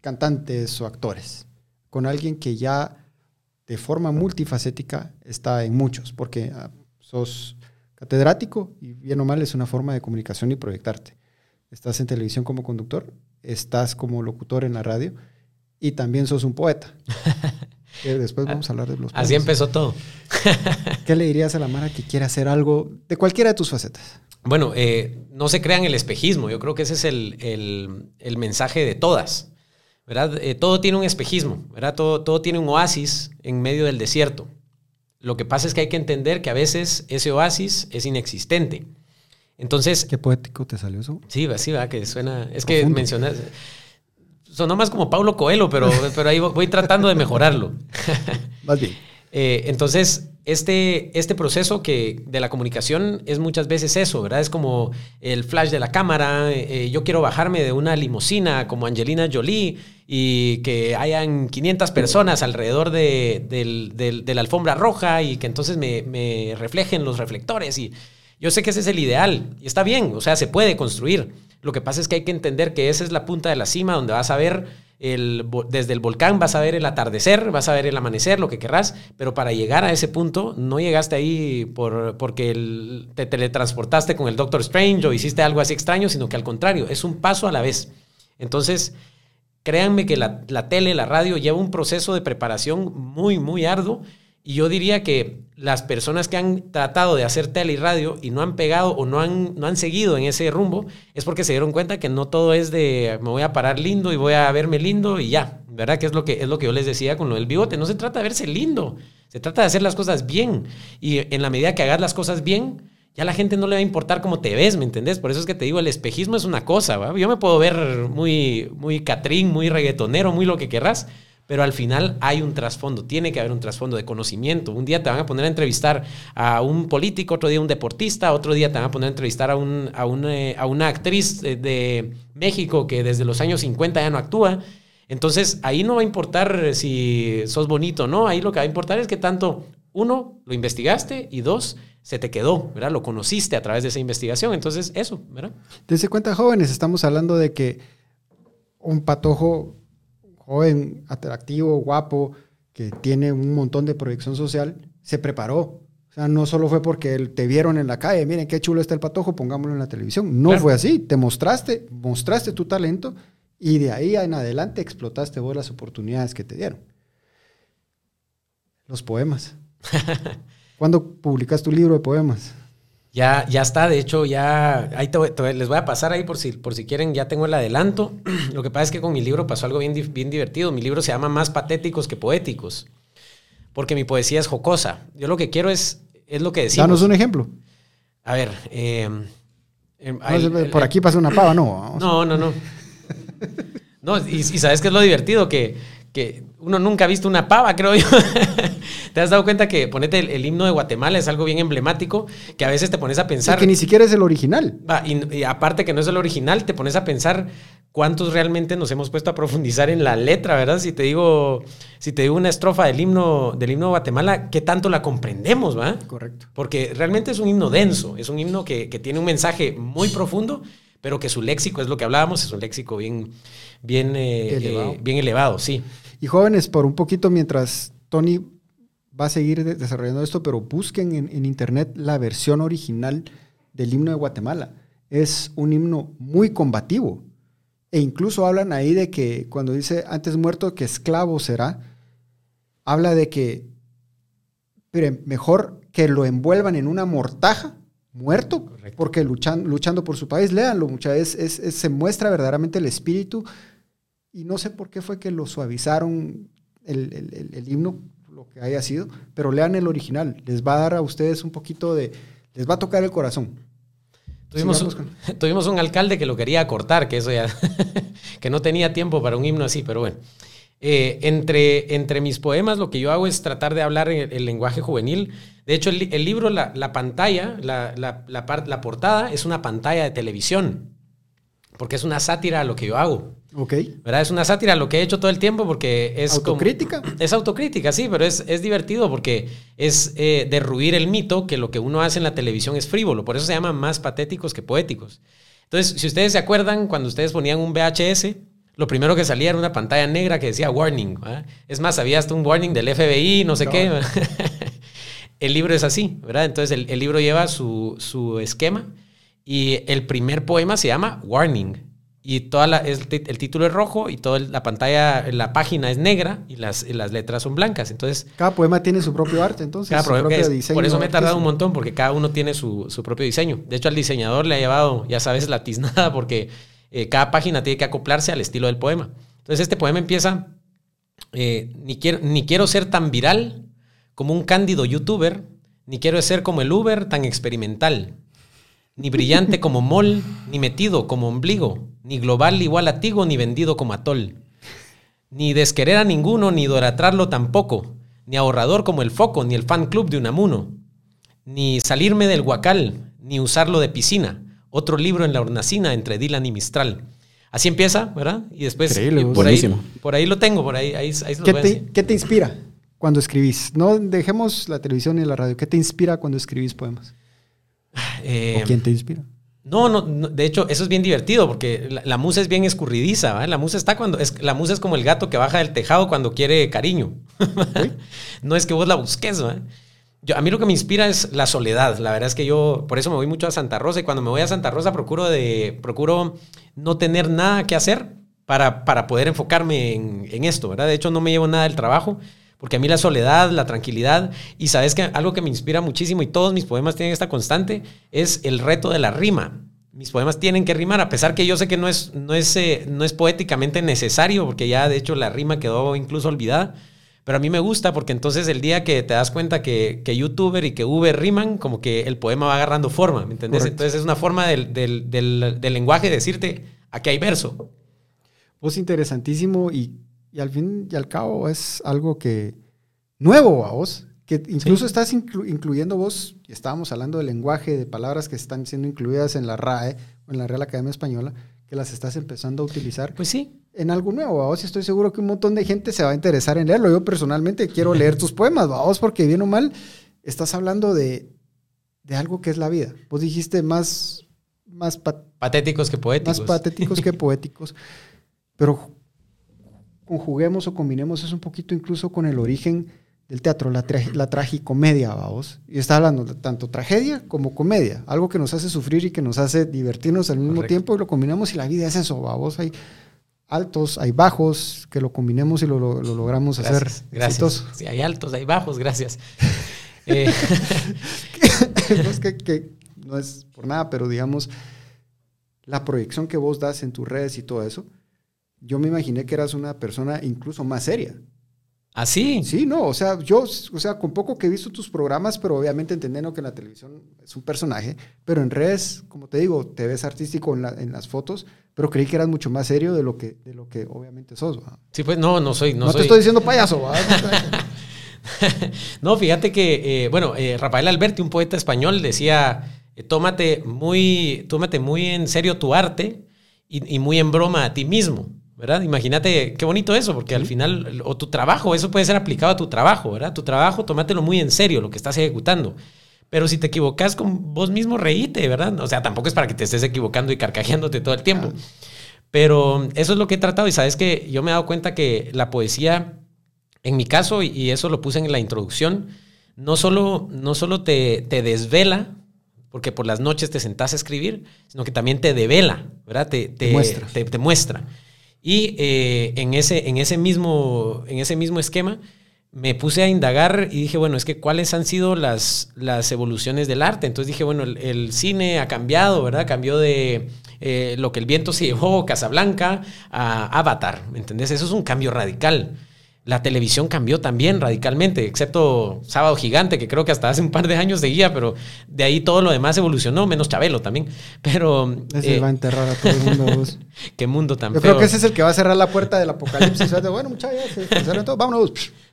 cantantes o actores, con alguien que ya de forma multifacética está en muchos, porque uh, sos catedrático y bien o mal es una forma de comunicación y proyectarte. Estás en televisión como conductor, estás como locutor en la radio y también sos un poeta. Después vamos a hablar de los poetas. Así empezó todo. ¿Qué le dirías a la Mara que quiera hacer algo de cualquiera de tus facetas? Bueno, eh, no se crean el espejismo. Yo creo que ese es el, el, el mensaje de todas. ¿verdad? Eh, todo tiene un espejismo, ¿verdad? Todo, todo tiene un oasis en medio del desierto. Lo que pasa es que hay que entender que a veces ese oasis es inexistente. Entonces. Qué poético te salió eso. Sí, va, sí, va, que suena. Es Profundo. que mencionas. Sonó más como Paulo Coelho, pero, pero ahí voy tratando de mejorarlo. Más bien. Eh, entonces, este, este proceso que de la comunicación es muchas veces eso, ¿verdad? Es como el flash de la cámara, eh, yo quiero bajarme de una limusina como Angelina Jolie y que hayan 500 personas alrededor de, la alfombra roja y que entonces me, me reflejen los reflectores y yo sé que ese es el ideal y está bien, o sea, se puede construir. Lo que pasa es que hay que entender que esa es la punta de la cima donde vas a ver desde el volcán, vas a ver el atardecer, vas a ver el amanecer, lo que querrás, pero para llegar a ese punto no llegaste ahí por, porque te teletransportaste con el Doctor Strange o hiciste algo así extraño, sino que al contrario, es un paso a la vez. Entonces, créanme que la, la tele, la radio lleva un proceso de preparación muy, muy arduo y yo diría que las personas que han tratado de hacer tele y radio y no han pegado o no han, no han seguido en ese rumbo es porque se dieron cuenta que no todo es de me voy a parar lindo y voy a verme lindo y ya, ¿verdad? Que es lo que, es lo que yo les decía con lo del bigote. No se trata de verse lindo, se trata de hacer las cosas bien. Y en la medida que hagas las cosas bien, ya la gente no le va a importar cómo te ves, ¿me entendés? Por eso es que te digo, el espejismo es una cosa. Yo me puedo ver muy, muy catrín, muy reggaetonero, muy lo que querrás pero al final hay un trasfondo, tiene que haber un trasfondo de conocimiento. Un día te van a poner a entrevistar a un político, otro día un deportista, otro día te van a poner a entrevistar a, un, a, eh, a una actriz de, México que desde los años 50 ya no actúa. Entonces ahí no va a importar si sos bonito, ¿no? Ahí lo que va a importar es que tanto, uno, lo investigaste y dos, se te quedó, ¿verdad? Lo conociste a través de esa investigación. Entonces, eso, ¿verdad? Desde cuenta, jóvenes, estamos hablando de que un patojo joven, atractivo, guapo, que tiene un montón de proyección social, se preparó. O sea, no solo fue porque te vieron en la calle, miren qué chulo está el patojo, pongámoslo en la televisión. No fue así, te mostraste, mostraste tu talento y de ahí en adelante explotaste vos las oportunidades que te dieron. Los poemas. ¿Cuándo publicas tu libro de poemas? Ya, ya está, de hecho, ya ahí les voy a pasar ahí por si, por si quieren, ya tengo el adelanto. Lo que pasa es que con mi libro pasó algo bien, bien divertido. Mi libro se llama Más patéticos que poéticos, porque mi poesía es jocosa. Yo lo que quiero es, es lo que decimos. Danos un ejemplo. A ver, em, em, por aquí pasa una pava, no. No, no, no. No, y, y sabes qué es lo divertido, que que uno nunca ha visto una pava, creo yo. ¿Te has dado cuenta que ponete el, himno de Guatemala es algo bien emblemático que a veces te pones a pensar... que ni siquiera es el original. y, aparte que no es el original, te pones a pensar cuántos realmente nos hemos puesto a profundizar en la letra, ¿verdad? Si te digo, si te digo una estrofa del himno, del himno de Guatemala, ¿qué tanto la comprendemos, va? Correcto. Porque realmente es un himno denso, es un himno que, que tiene un mensaje muy profundo pero que su léxico es lo que hablábamos, es un léxico bien, bien, eh, elevado. Eh, bien elevado, sí. Y jóvenes, por un poquito, mientras Tony va a seguir desarrollando esto, pero busquen en, internet la versión original del himno de Guatemala. Es un himno muy combativo. E incluso hablan ahí de que cuando dice antes muerto que esclavo será, habla de que mejor que lo envuelvan en una mortaja muerto, porque luchan, luchando por su país, léanlo, muchas veces se muestra verdaderamente el espíritu y no sé por qué fue que lo suavizaron el, himno, lo que haya sido, pero lean el original, les va a dar a ustedes un poquito de, les va a tocar el corazón. Tuvimos un, tuvimos un alcalde que lo quería cortar, que eso ya, que no tenía tiempo para un himno así, pero bueno. Eh, entre, entre mis poemas lo que yo hago es tratar de hablar el, lenguaje juvenil. De hecho, el, libro, la, pantalla, la, la, la, portada es una pantalla de televisión, porque es una sátira a lo que yo hago. Ok. ¿Verdad? Es una sátira a lo que he hecho todo el tiempo porque es... ¿Autocrítica? es autocrítica, sí, pero es, es divertido porque es eh, derruir el mito que lo que uno hace en la televisión es frívolo. Por eso se llama más patéticos que poéticos. Entonces, si ustedes se acuerdan, cuando ustedes ponían un VHS, lo primero que salía era una pantalla negra que decía warning. Es más, había hasta un warning del FBI, no sé qué. el libro es así, ¿verdad? Entonces el, libro lleva su, su, esquema y el primer poema se llama Warning. Y toda la, el, título es rojo y toda la pantalla, la página es negra y las, las letras son blancas. Entonces, cada poema tiene su propio arte, entonces. Cada su propio diseño por eso me he tardado un montón, porque cada uno tiene su, su, propio diseño. De hecho, al diseñador le ha llevado, ya sabes, la tiznada, porque eh, cada página tiene que acoplarse al estilo del poema. Entonces este poema empieza, eh, ni, quiero, ni quiero ser tan viral como un cándido youtuber, ni quiero ser como el Uber tan experimental, ni brillante como Mol, ni metido como ombligo, ni global igual a Tigo, ni vendido como Atol, ni desquerer a ninguno, ni idolatrarlo tampoco, ni ahorrador como el foco, ni el fan club de Unamuno, ni salirme del guacal, ni usarlo de piscina. Otro libro en la hornacina entre Dylan y Mistral. Así empieza, ¿verdad? Y después Increíble, por, buenísimo. ahí, por ahí lo tengo, por ahí, ahí, ahí ¿Qué te, decir. qué te inspira cuando escribís? No dejemos la televisión y la radio. ¿Qué te inspira cuando escribís poemas? Eh, ¿O quién te inspira? No, no, no, de hecho, eso es bien divertido porque la, la musa es bien escurridiza, ¿va? La musa está cuando. Es, la musa es como el gato que baja del tejado cuando quiere cariño. no es que vos la busques, ¿va? Yo, a mí lo que me inspira es la soledad. La verdad es que yo, por eso me voy mucho a Santa Rosa y cuando me voy a Santa Rosa procuro, de, procuro no tener nada que hacer para, para poder enfocarme en, en esto, ¿verdad? De hecho, no me llevo nada del trabajo. Porque a mí la soledad, la tranquilidad, y sabes que algo que me inspira muchísimo y todos mis poemas tienen esta constante, es el reto de la rima. Mis poemas tienen que rimar, a pesar que yo sé que no es, no es, eh, no es poéticamente necesario, porque ya de hecho la rima quedó incluso olvidada. Pero a mí me gusta porque entonces el día que te das cuenta que, que YouTuber y que Uber riman, como que el poema va agarrando forma, ¿me entendés? Correcto. Entonces es una forma del, del, del, del lenguaje de decirte, aquí hay verso. Vos interesantísimo y, y al fin y al cabo es algo que nuevo a vos, que incluso estás inclu- incluyendo vos, y estábamos hablando del lenguaje, de palabras que están siendo incluidas en la RAE o en la Real Academia Española, que las estás empezando a utilizar Pues sí, en algo nuevo, vos, estoy seguro que un montón de gente se va a interesar en leerlo. Yo personalmente quiero leer tus poemas, vos, porque bien o mal estás hablando de, de algo que es la vida. Vos dijiste más, más, pa- patéticos que poéticos. más patéticos que poéticos, pero conjuguemos o combinemos eso un poquito incluso con el origen del teatro, la, tra- la tragicomedia, vamos. Y está hablando de tanto tragedia como comedia, algo que nos hace sufrir y que nos hace divertirnos al mismo Correcto. tiempo y lo combinamos y la vida es eso, vamos. Hay altos, hay bajos, que lo combinemos y lo, lo- lo logramos Gracias, hacer gracias. Sí, hay altos, hay bajos, gracias. Eh, no es que, que no es por nada, pero digamos, la proyección que vos das en tus redes y todo eso, yo me imaginé que eras una persona incluso más seria. así. Sí, no, o sea, yo, o sea, con poco que he visto tus programas, pero obviamente entendiendo que en la televisión es un personaje, pero en redes, como te digo, te ves artístico en, la- en las fotos, pero creí que eras mucho más serio de lo que, de lo que obviamente sos. Sí, pues no, no soy. No, No, soy. te estoy diciendo payaso, no, fíjate que, eh, bueno, eh, Rafael Alberti, un poeta español, decía, eh, tómate, muy, tómate muy en serio tu arte y, y muy en broma a ti mismo, ¿verdad? Imagínate qué bonito eso, porque al final, o tu trabajo, eso puede ser aplicado a tu trabajo, ¿verdad? Tu trabajo, tómatelo muy en serio, lo que estás ejecutando. Pero si te equivocas con vos mismo, reíte, ¿verdad? O sea, tampoco es para que te estés equivocando y carcajeándote todo el tiempo. Pero eso es lo que he tratado y sabes que yo me he dado cuenta que la poesía, en mi caso, y- eso lo puse en la introducción, no solo, no solo te, te desvela, porque por las noches te sentás a escribir, sino que también te devela, ¿verdad? Te, te, muestra. te- te muestra. Y eh, en, ese, en, ese mismo, en ese mismo esquema me puse a indagar y dije, bueno, es que cuáles han sido las, las evoluciones del arte. Entonces dije, bueno, el, cine ha cambiado, ¿verdad? Cambió de eh, lo que el viento se llevó, Casablanca, a Avatar, ¿me entendés? Eso es un cambio radical. La televisión cambió también radicalmente, excepto Sábado Gigante, que creo que hasta hace un par de años seguía, pero de ahí todo lo demás evolucionó, menos Chabelo también. Pero Ese eh, va a enterrar a todo el mundo. vos. qué mundo tan Yo feo. creo que ese es el que va a cerrar la puerta del apocalipsis. bueno, muchachos, se todo, vámonos.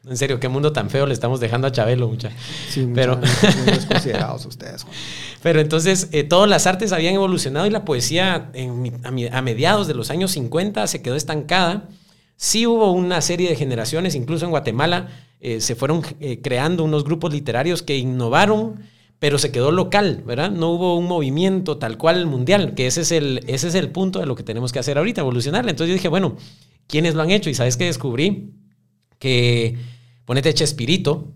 En serio, qué mundo tan feo le estamos dejando a Chabelo, mucha. Sí, Pero- desconsiderados ustedes. Pero entonces eh, todas las artes habían evolucionado y la poesía en a, a mediados de los años 50 se quedó estancada. Sí hubo una serie de generaciones, incluso en Guatemala eh, se fueron eh, creando unos grupos literarios que innovaron, pero se quedó local, ¿verdad? No hubo un movimiento tal cual mundial, que ese es el, ese es el punto de lo que tenemos que hacer ahorita, evolucionar. Entonces yo dije, bueno, ¿quiénes lo han hecho? Y sabes que descubrí que, ponete Chespirito,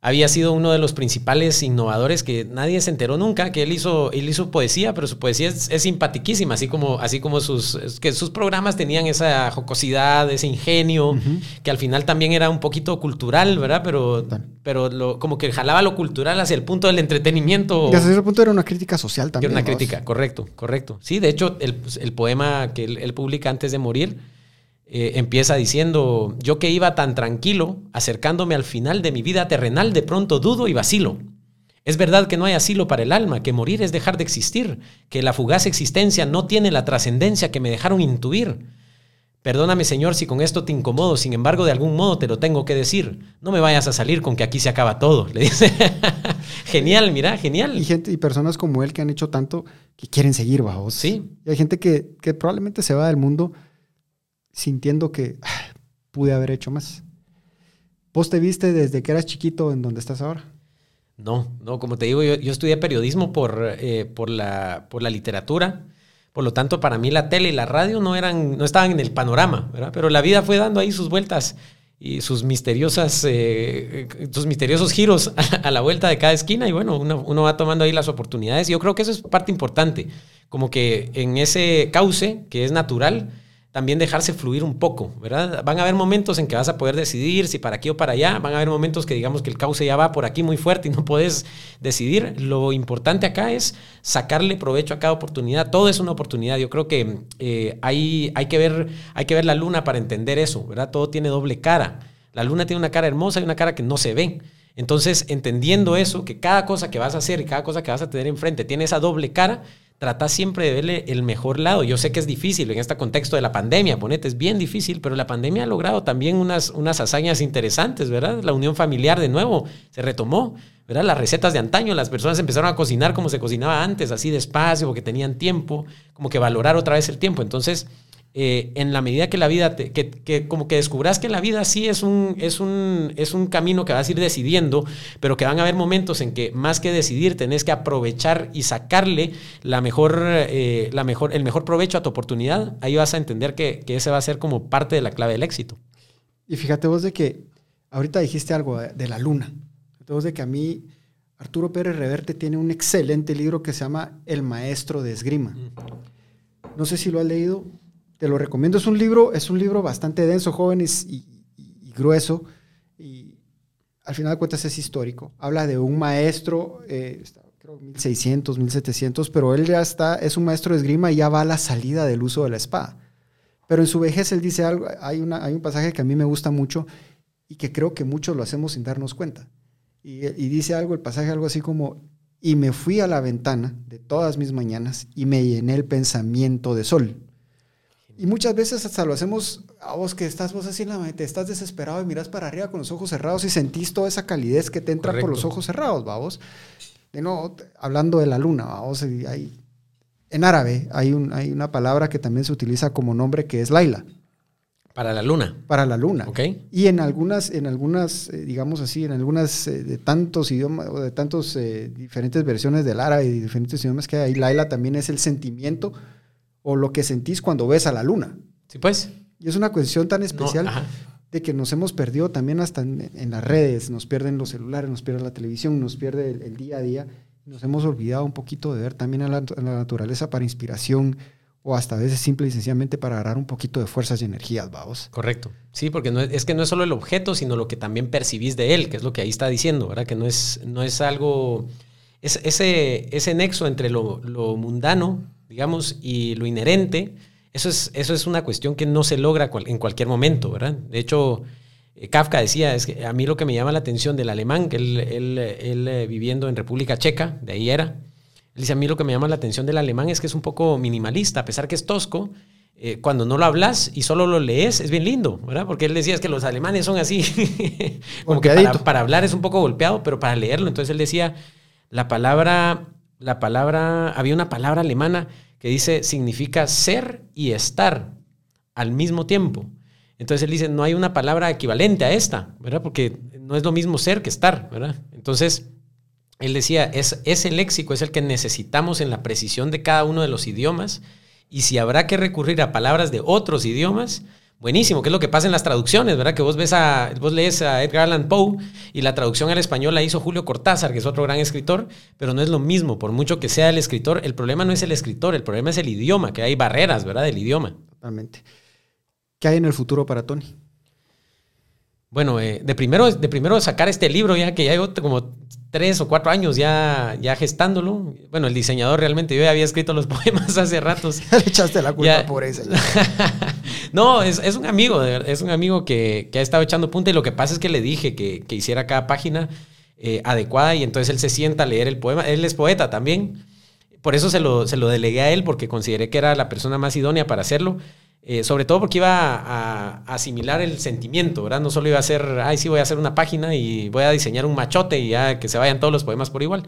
había sido uno de los principales innovadores que nadie se enteró nunca, que él hizo, él hizo poesía, pero su poesía es, es simpatiquísima, así como, así como sus, que sus programas tenían esa jocosidad, ese ingenio, que al final también era un poquito cultural, ¿verdad? Pero, pero lo, como que jalaba lo cultural hacia el punto del entretenimiento. Y hasta ese punto era una crítica social también. era una crítica, correcto, correcto. Sí, de hecho, el, el poema que él, él publica antes de morir eh, empieza diciendo, yo que iba tan tranquilo, acercándome al final de mi vida terrenal, de pronto dudo y vacilo. Es verdad que no hay asilo para el alma, que morir es dejar de existir, que la fugaz existencia no tiene la trascendencia que me dejaron intuir. Perdóname, Señor, si con esto te incomodo, sin embargo, de algún modo te lo tengo que decir. No me vayas a salir con que aquí se acaba todo. Le dice, genial, mira, genial. Y, gente, y personas como él que han hecho tanto que quieren seguir, vos. Sí. Y hay gente que, que probablemente se va del mundo sintiendo que ah, pude haber hecho más. ¿Vos te viste desde que eras chiquito en donde estás ahora? No, no, como te digo, yo, yo estudié periodismo por, eh, por, la, por la literatura. Por lo tanto, para mí la tele y la radio no, eran, no estaban en el panorama, ¿verdad? Pero la vida fue dando ahí sus vueltas y sus misteriosas, eh, sus misteriosos giros a, la vuelta de cada esquina y bueno, uno, uno, va tomando ahí las oportunidades. Yo creo que eso es parte importante, como que en ese cauce que es natural, también dejarse fluir un poco, ¿verdad? Van a haber momentos en que vas a poder decidir si para aquí o para allá, van a haber momentos que digamos que el cauce ya va por aquí muy fuerte y no puedes decidir. Lo importante acá es sacarle provecho a cada oportunidad. Todo es una oportunidad. Yo creo que eh, hay, hay, que ver, hay que ver la luna para entender eso, ¿verdad? Todo tiene doble cara. La luna tiene una cara hermosa y una cara que no se ve. Entonces, entendiendo eso, que cada cosa que vas a hacer y cada cosa que vas a tener enfrente tiene esa doble cara, trata siempre de verle el mejor lado. Yo sé que es difícil en este contexto de la pandemia, ponete, es bien difícil, pero la pandemia ha logrado también unas, unas hazañas interesantes, ¿verdad? La unión familiar de nuevo se retomó, ¿verdad? Las recetas de antaño, las personas empezaron a cocinar como se cocinaba antes, así despacio, porque tenían tiempo, como que valorar otra vez el tiempo. Entonces, eh, en la medida que la vida, te, que, como que descubras que la vida sí es un, es, un, es un camino que vas a ir decidiendo, pero que van a haber momentos en que más que decidir tenés que aprovechar y sacarle la mejor, eh, la mejor, el mejor provecho a tu oportunidad, ahí vas a entender que, que ese va a ser como parte de la clave del éxito. Y fíjate vos de que ahorita dijiste algo de, la luna. Entonces de que a mí Arturo Pérez Reverte tiene un excelente libro que se llama El Maestro de Esgrima. Mm. No sé si lo has leído, te lo recomiendo. Es un libro, es un libro bastante denso, jóvenes y, grueso. Y al final de cuentas es histórico. Habla de un maestro, eh, creo 1600, 1700, pero él ya está, es un maestro de esgrima y ya va a la salida del uso de la espada. Pero en su vejez él dice algo, hay, una, hay un pasaje que a mí me gusta mucho y que creo que muchos lo hacemos sin darnos cuenta. Y, y dice algo, el pasaje algo así como, y me fui a la ventana de todas mis mañanas y me llené el pensamiento de sol. Y muchas veces hasta lo hacemos a vos que estás vos así en la mente, estás desesperado y miras para arriba con los ojos cerrados y sentís toda esa calidez que te entra por los ojos cerrados, vamos. De nuevo, hablando de la luna, vamos, hay, en árabe hay, un, hay una palabra que también se utiliza como nombre que es Laila. Para la luna. Para la luna. Ok. Y en algunas, en algunas eh, digamos así, en algunas eh, de tantos idiomas, o de tantos eh, diferentes versiones del árabe y diferentes idiomas que hay, Laila también es el sentimiento o lo que sentís cuando ves a la luna. Sí, pues. Y es una cuestión tan especial de que nos hemos perdido también hasta en, las redes, nos pierden los celulares, nos pierde la televisión, nos pierde el, día a día. Nos hemos olvidado un poquito de ver también a la, naturaleza para inspiración o hasta a veces simple y sencillamente para agarrar un poquito de fuerzas y energías, vamos. Correcto. Sí, porque no es, que no es solo el objeto, sino lo que también percibís de él, que es lo que ahí está diciendo, ¿verdad? Que no es, no es algo... Es, ese, ese nexo entre lo, lo mundano digamos, y lo inherente, eso es, eso es una cuestión que no se logra en cualquier momento, ¿verdad? De hecho, eh, Kafka decía, es que a mí lo que me llama la atención del alemán, que él, él, él, eh, viviendo en República Checa, de ahí era, él dice, a mí lo que me llama la atención del alemán es que es un poco minimalista, a pesar que es tosco, eh, cuando no lo hablas y solo lo lees, es bien lindo, ¿verdad? Porque él decía es que los alemanes son así, como que para, para, hablar es un poco golpeado, pero para leerlo, entonces él decía, la palabra la palabra, había una palabra alemana que dice, significa ser y estar al mismo tiempo. Entonces él dice, no hay una palabra equivalente a esta, ¿verdad? Porque no es lo mismo ser que estar, ¿verdad? Entonces, él decía, es, ese léxico es el que necesitamos en la precisión de cada uno de los idiomas, y si habrá que recurrir a palabras de otros idiomas, buenísimo, que es lo que pasa en las traducciones, ¿verdad? Que vos ves a, vos lees a Edgar Allan Poe y la traducción al español la hizo Julio Cortázar, que es otro gran escritor, pero no es lo mismo, por mucho que sea el escritor, el problema no es el escritor, el problema es el idioma, que hay barreras, ¿verdad? Del idioma. Totalmente. ¿Qué hay en el futuro para Tony? Bueno, eh, de, primero, de primero sacar este libro, ya que ya llevo como tres o cuatro años ya, ya gestándolo. Bueno, el diseñador realmente, yo ya había escrito los poemas hace ratos. Le echaste la culpa por eso. no, es, es, un amigo, es un amigo que, que, ha estado echando punta y lo que pasa es que le dije que, que hiciera cada página eh, adecuada y entonces él se sienta a leer el poema. Él es poeta también. Por eso se lo, se lo delegué a él porque consideré que era la persona más idónea para hacerlo. Eh, sobre todo porque iba a, asimilar el sentimiento, ¿verdad? No solo iba a ser, ay, sí, voy a hacer una página y voy a diseñar un machote y ya que se vayan todos los poemas por igual.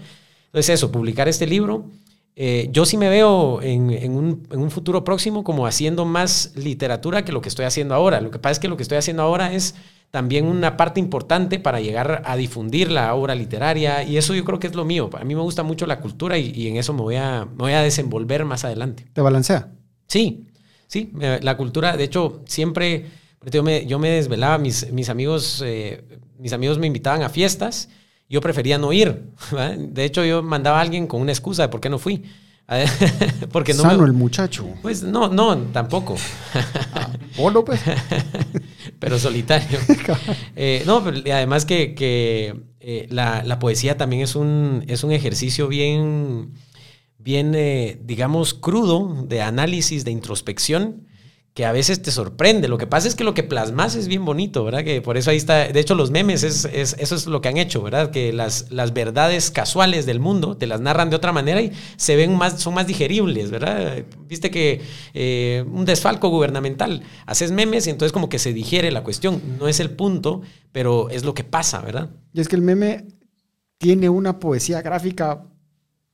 Entonces eso, publicar este libro. Eh, yo sí me veo en, un, en, un, futuro próximo como haciendo más literatura que lo que estoy haciendo ahora. Lo que pasa es que lo que estoy haciendo ahora es también una parte importante para llegar a difundir la obra literaria y eso yo creo que es lo mío. A mí me gusta mucho la cultura y, en eso me voy, a, me voy a desenvolver más adelante. ¿Te balancea? Sí, Sí, la cultura, de hecho, siempre yo me, yo me desvelaba, mis, mis, amigos, eh, mis amigos me invitaban a fiestas, yo prefería no ir. De hecho, yo mandaba a alguien con una excusa de por qué no fui. Porque no Sano el muchacho. Pues no, no, tampoco. Ah, pues. pero solitario. Eh, no, pero además que, que eh, la, la, poesía también es un, es un ejercicio bien bien, digamos, crudo de análisis, de introspección, que a veces te sorprende. Lo que pasa es que lo que plasmas es bien bonito, ¿verdad? Que por eso ahí está, de hecho los memes, es, eso es lo que han hecho, ¿verdad? Que las, las verdades casuales del mundo te las narran de otra manera y se ven más, son más digeribles, ¿verdad? Viste que eh, un desfalco gubernamental, haces memes y entonces como que se digiere la cuestión. No es el punto, pero es lo que pasa, ¿verdad? Y es que el meme tiene una poesía gráfica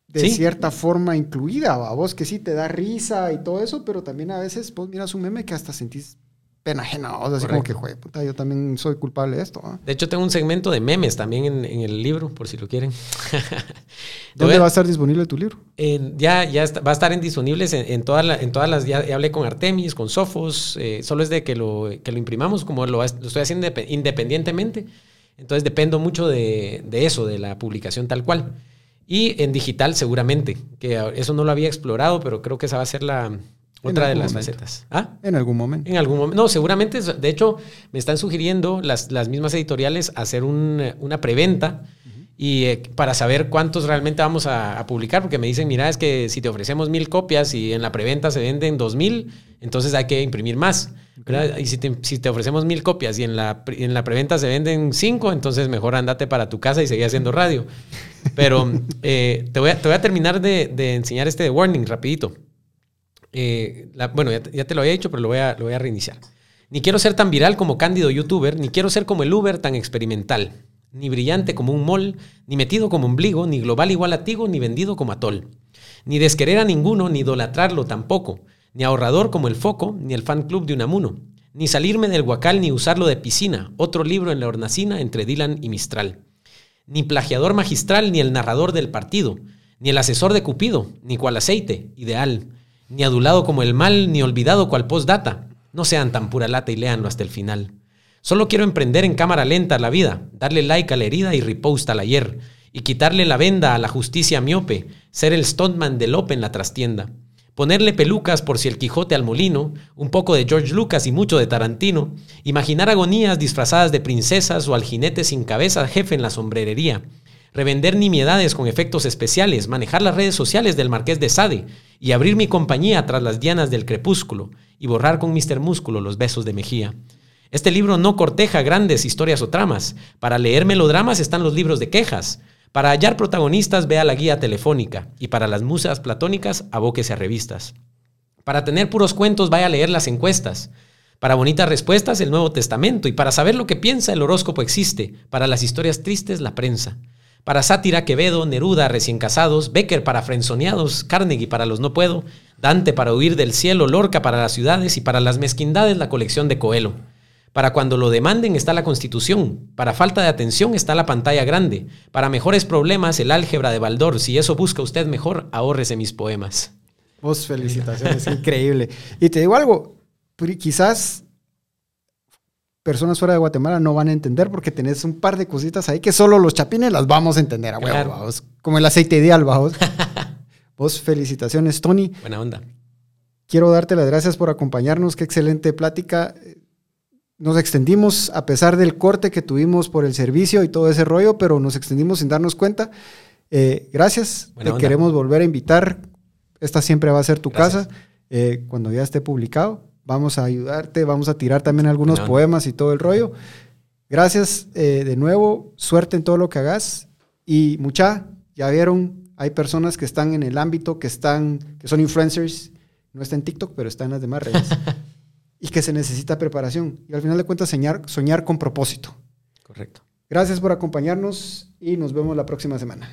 de cierta forma incluida, a vos que sí te da risa y todo eso, pero también a veces vos miras un meme que hasta sentís pena ajena, o sea, así como que, joder, puta, yo también soy culpable de esto. De hecho, tengo un segmento de memes también en, el libro, por si lo quieren. ¿Dónde va a estar disponible tu libro? ya ya va a estar en disponibles en, en, todas en todas las, ya, hablé con Artemis, con Sofos, eh, solo es de que lo, que lo imprimamos, como lo, lo estoy haciendo independientemente, entonces dependo mucho de, de eso, de la publicación tal cual. Y en digital seguramente, que eso no lo había explorado, pero creo que esa va a ser la otra de las facetas. ¿Ah? En algún momento. En algún momento. No, seguramente, de hecho, me están sugiriendo las, las mismas editoriales hacer una preventa y eh, para saber cuántos realmente vamos a, publicar, porque me dicen, mira, es que si te ofrecemos mil copias y en la preventa se venden dos mil, entonces hay que imprimir más. Y si te, ofrecemos mil copias y en la, en la preventa se venden cinco, entonces mejor andate para tu casa y seguí haciendo radio. Pero eh, te, voy a, terminar de, enseñar este warning rapidito. Eh, bueno, ya, te lo había dicho, pero lo voy, a, a reiniciar. Ni quiero ser tan viral como Cándido YouTuber, ni quiero ser como el Uber tan experimental, ni brillante como un mol, ni metido como ombligo, ni global igual a Tigo, ni vendido como atol. Ni desquerer a ninguno, ni idolatrarlo tampoco ni ahorrador como el foco, ni el fan club de Unamuno, ni salirme del guacal ni usarlo de piscina, otro libro en la hornacina entre Dylan y Mistral, ni plagiador magistral ni el narrador del partido, ni el asesor de Cupido, ni cual aceite, ideal, ni adulado como el mal, ni olvidado cual postdata. No sean tan pura lata y léanlo hasta el final. Solo quiero emprender en cámara lenta la vida, darle like a la herida y repost al ayer, y quitarle la venda a la justicia miope, ser el stuntman de Lope en la trastienda ponerle pelucas por si el Quijote al molino, un poco de George Lucas y mucho de Tarantino, imaginar agonías disfrazadas de princesas o al jinete sin cabeza jefe en la sombrerería, revender nimiedades con efectos especiales, manejar las redes sociales del Marqués de Sade y abrir mi compañía tras las dianas del crepúsculo y borrar con Mr. Músculo los besos de Mejía. Este libro no corteja grandes historias o tramas. Para leer melodramas están los libros de quejas. Para hallar protagonistas, vea la guía telefónica y para las musas platónicas, abóquese a revistas. Para tener puros cuentos, vaya a leer las encuestas. Para bonitas respuestas, el Nuevo Testamento. Y para saber lo que piensa, el horóscopo existe. Para las historias tristes, la prensa. Para sátira, Quevedo, Neruda, recién casados, Becker para frenzoneados, Carnegie para los no puedo, Dante para huir del cielo, Lorca para las ciudades y para las mezquindades, la colección de Coelho. Para cuando lo demanden está la Constitución. Para falta de atención está la pantalla grande. Para mejores problemas el álgebra de Baldor. Si eso busca usted mejor, ahórrese mis poemas. Vos felicitaciones, increíble. Y te digo algo, quizás personas fuera de Guatemala no van a entender porque tenés un par de cositas ahí que solo los chapines las vamos a entender a huevo, como el aceite ideal, vamos. vos felicitaciones, Tony. Buena onda. Quiero darte las gracias por acompañarnos, qué excelente plática nos extendimos a pesar del corte que tuvimos por el servicio y todo ese rollo, pero nos extendimos sin darnos cuenta. Eh, gracias, te queremos volver a invitar. Esta siempre va a ser tu casa eh, cuando ya esté publicado. Vamos a ayudarte, vamos a tirar también algunos poemas y todo el rollo. Gracias eh, de nuevo, suerte en todo lo que hagas y mucha, ya vieron, hay personas que están en el ámbito, que están, que son influencers, no está en TikTok, pero está en las demás redes. y que se necesita preparación. Y al final de cuentas, soñar, soñar con propósito. Correcto. Gracias por acompañarnos y nos vemos la próxima semana.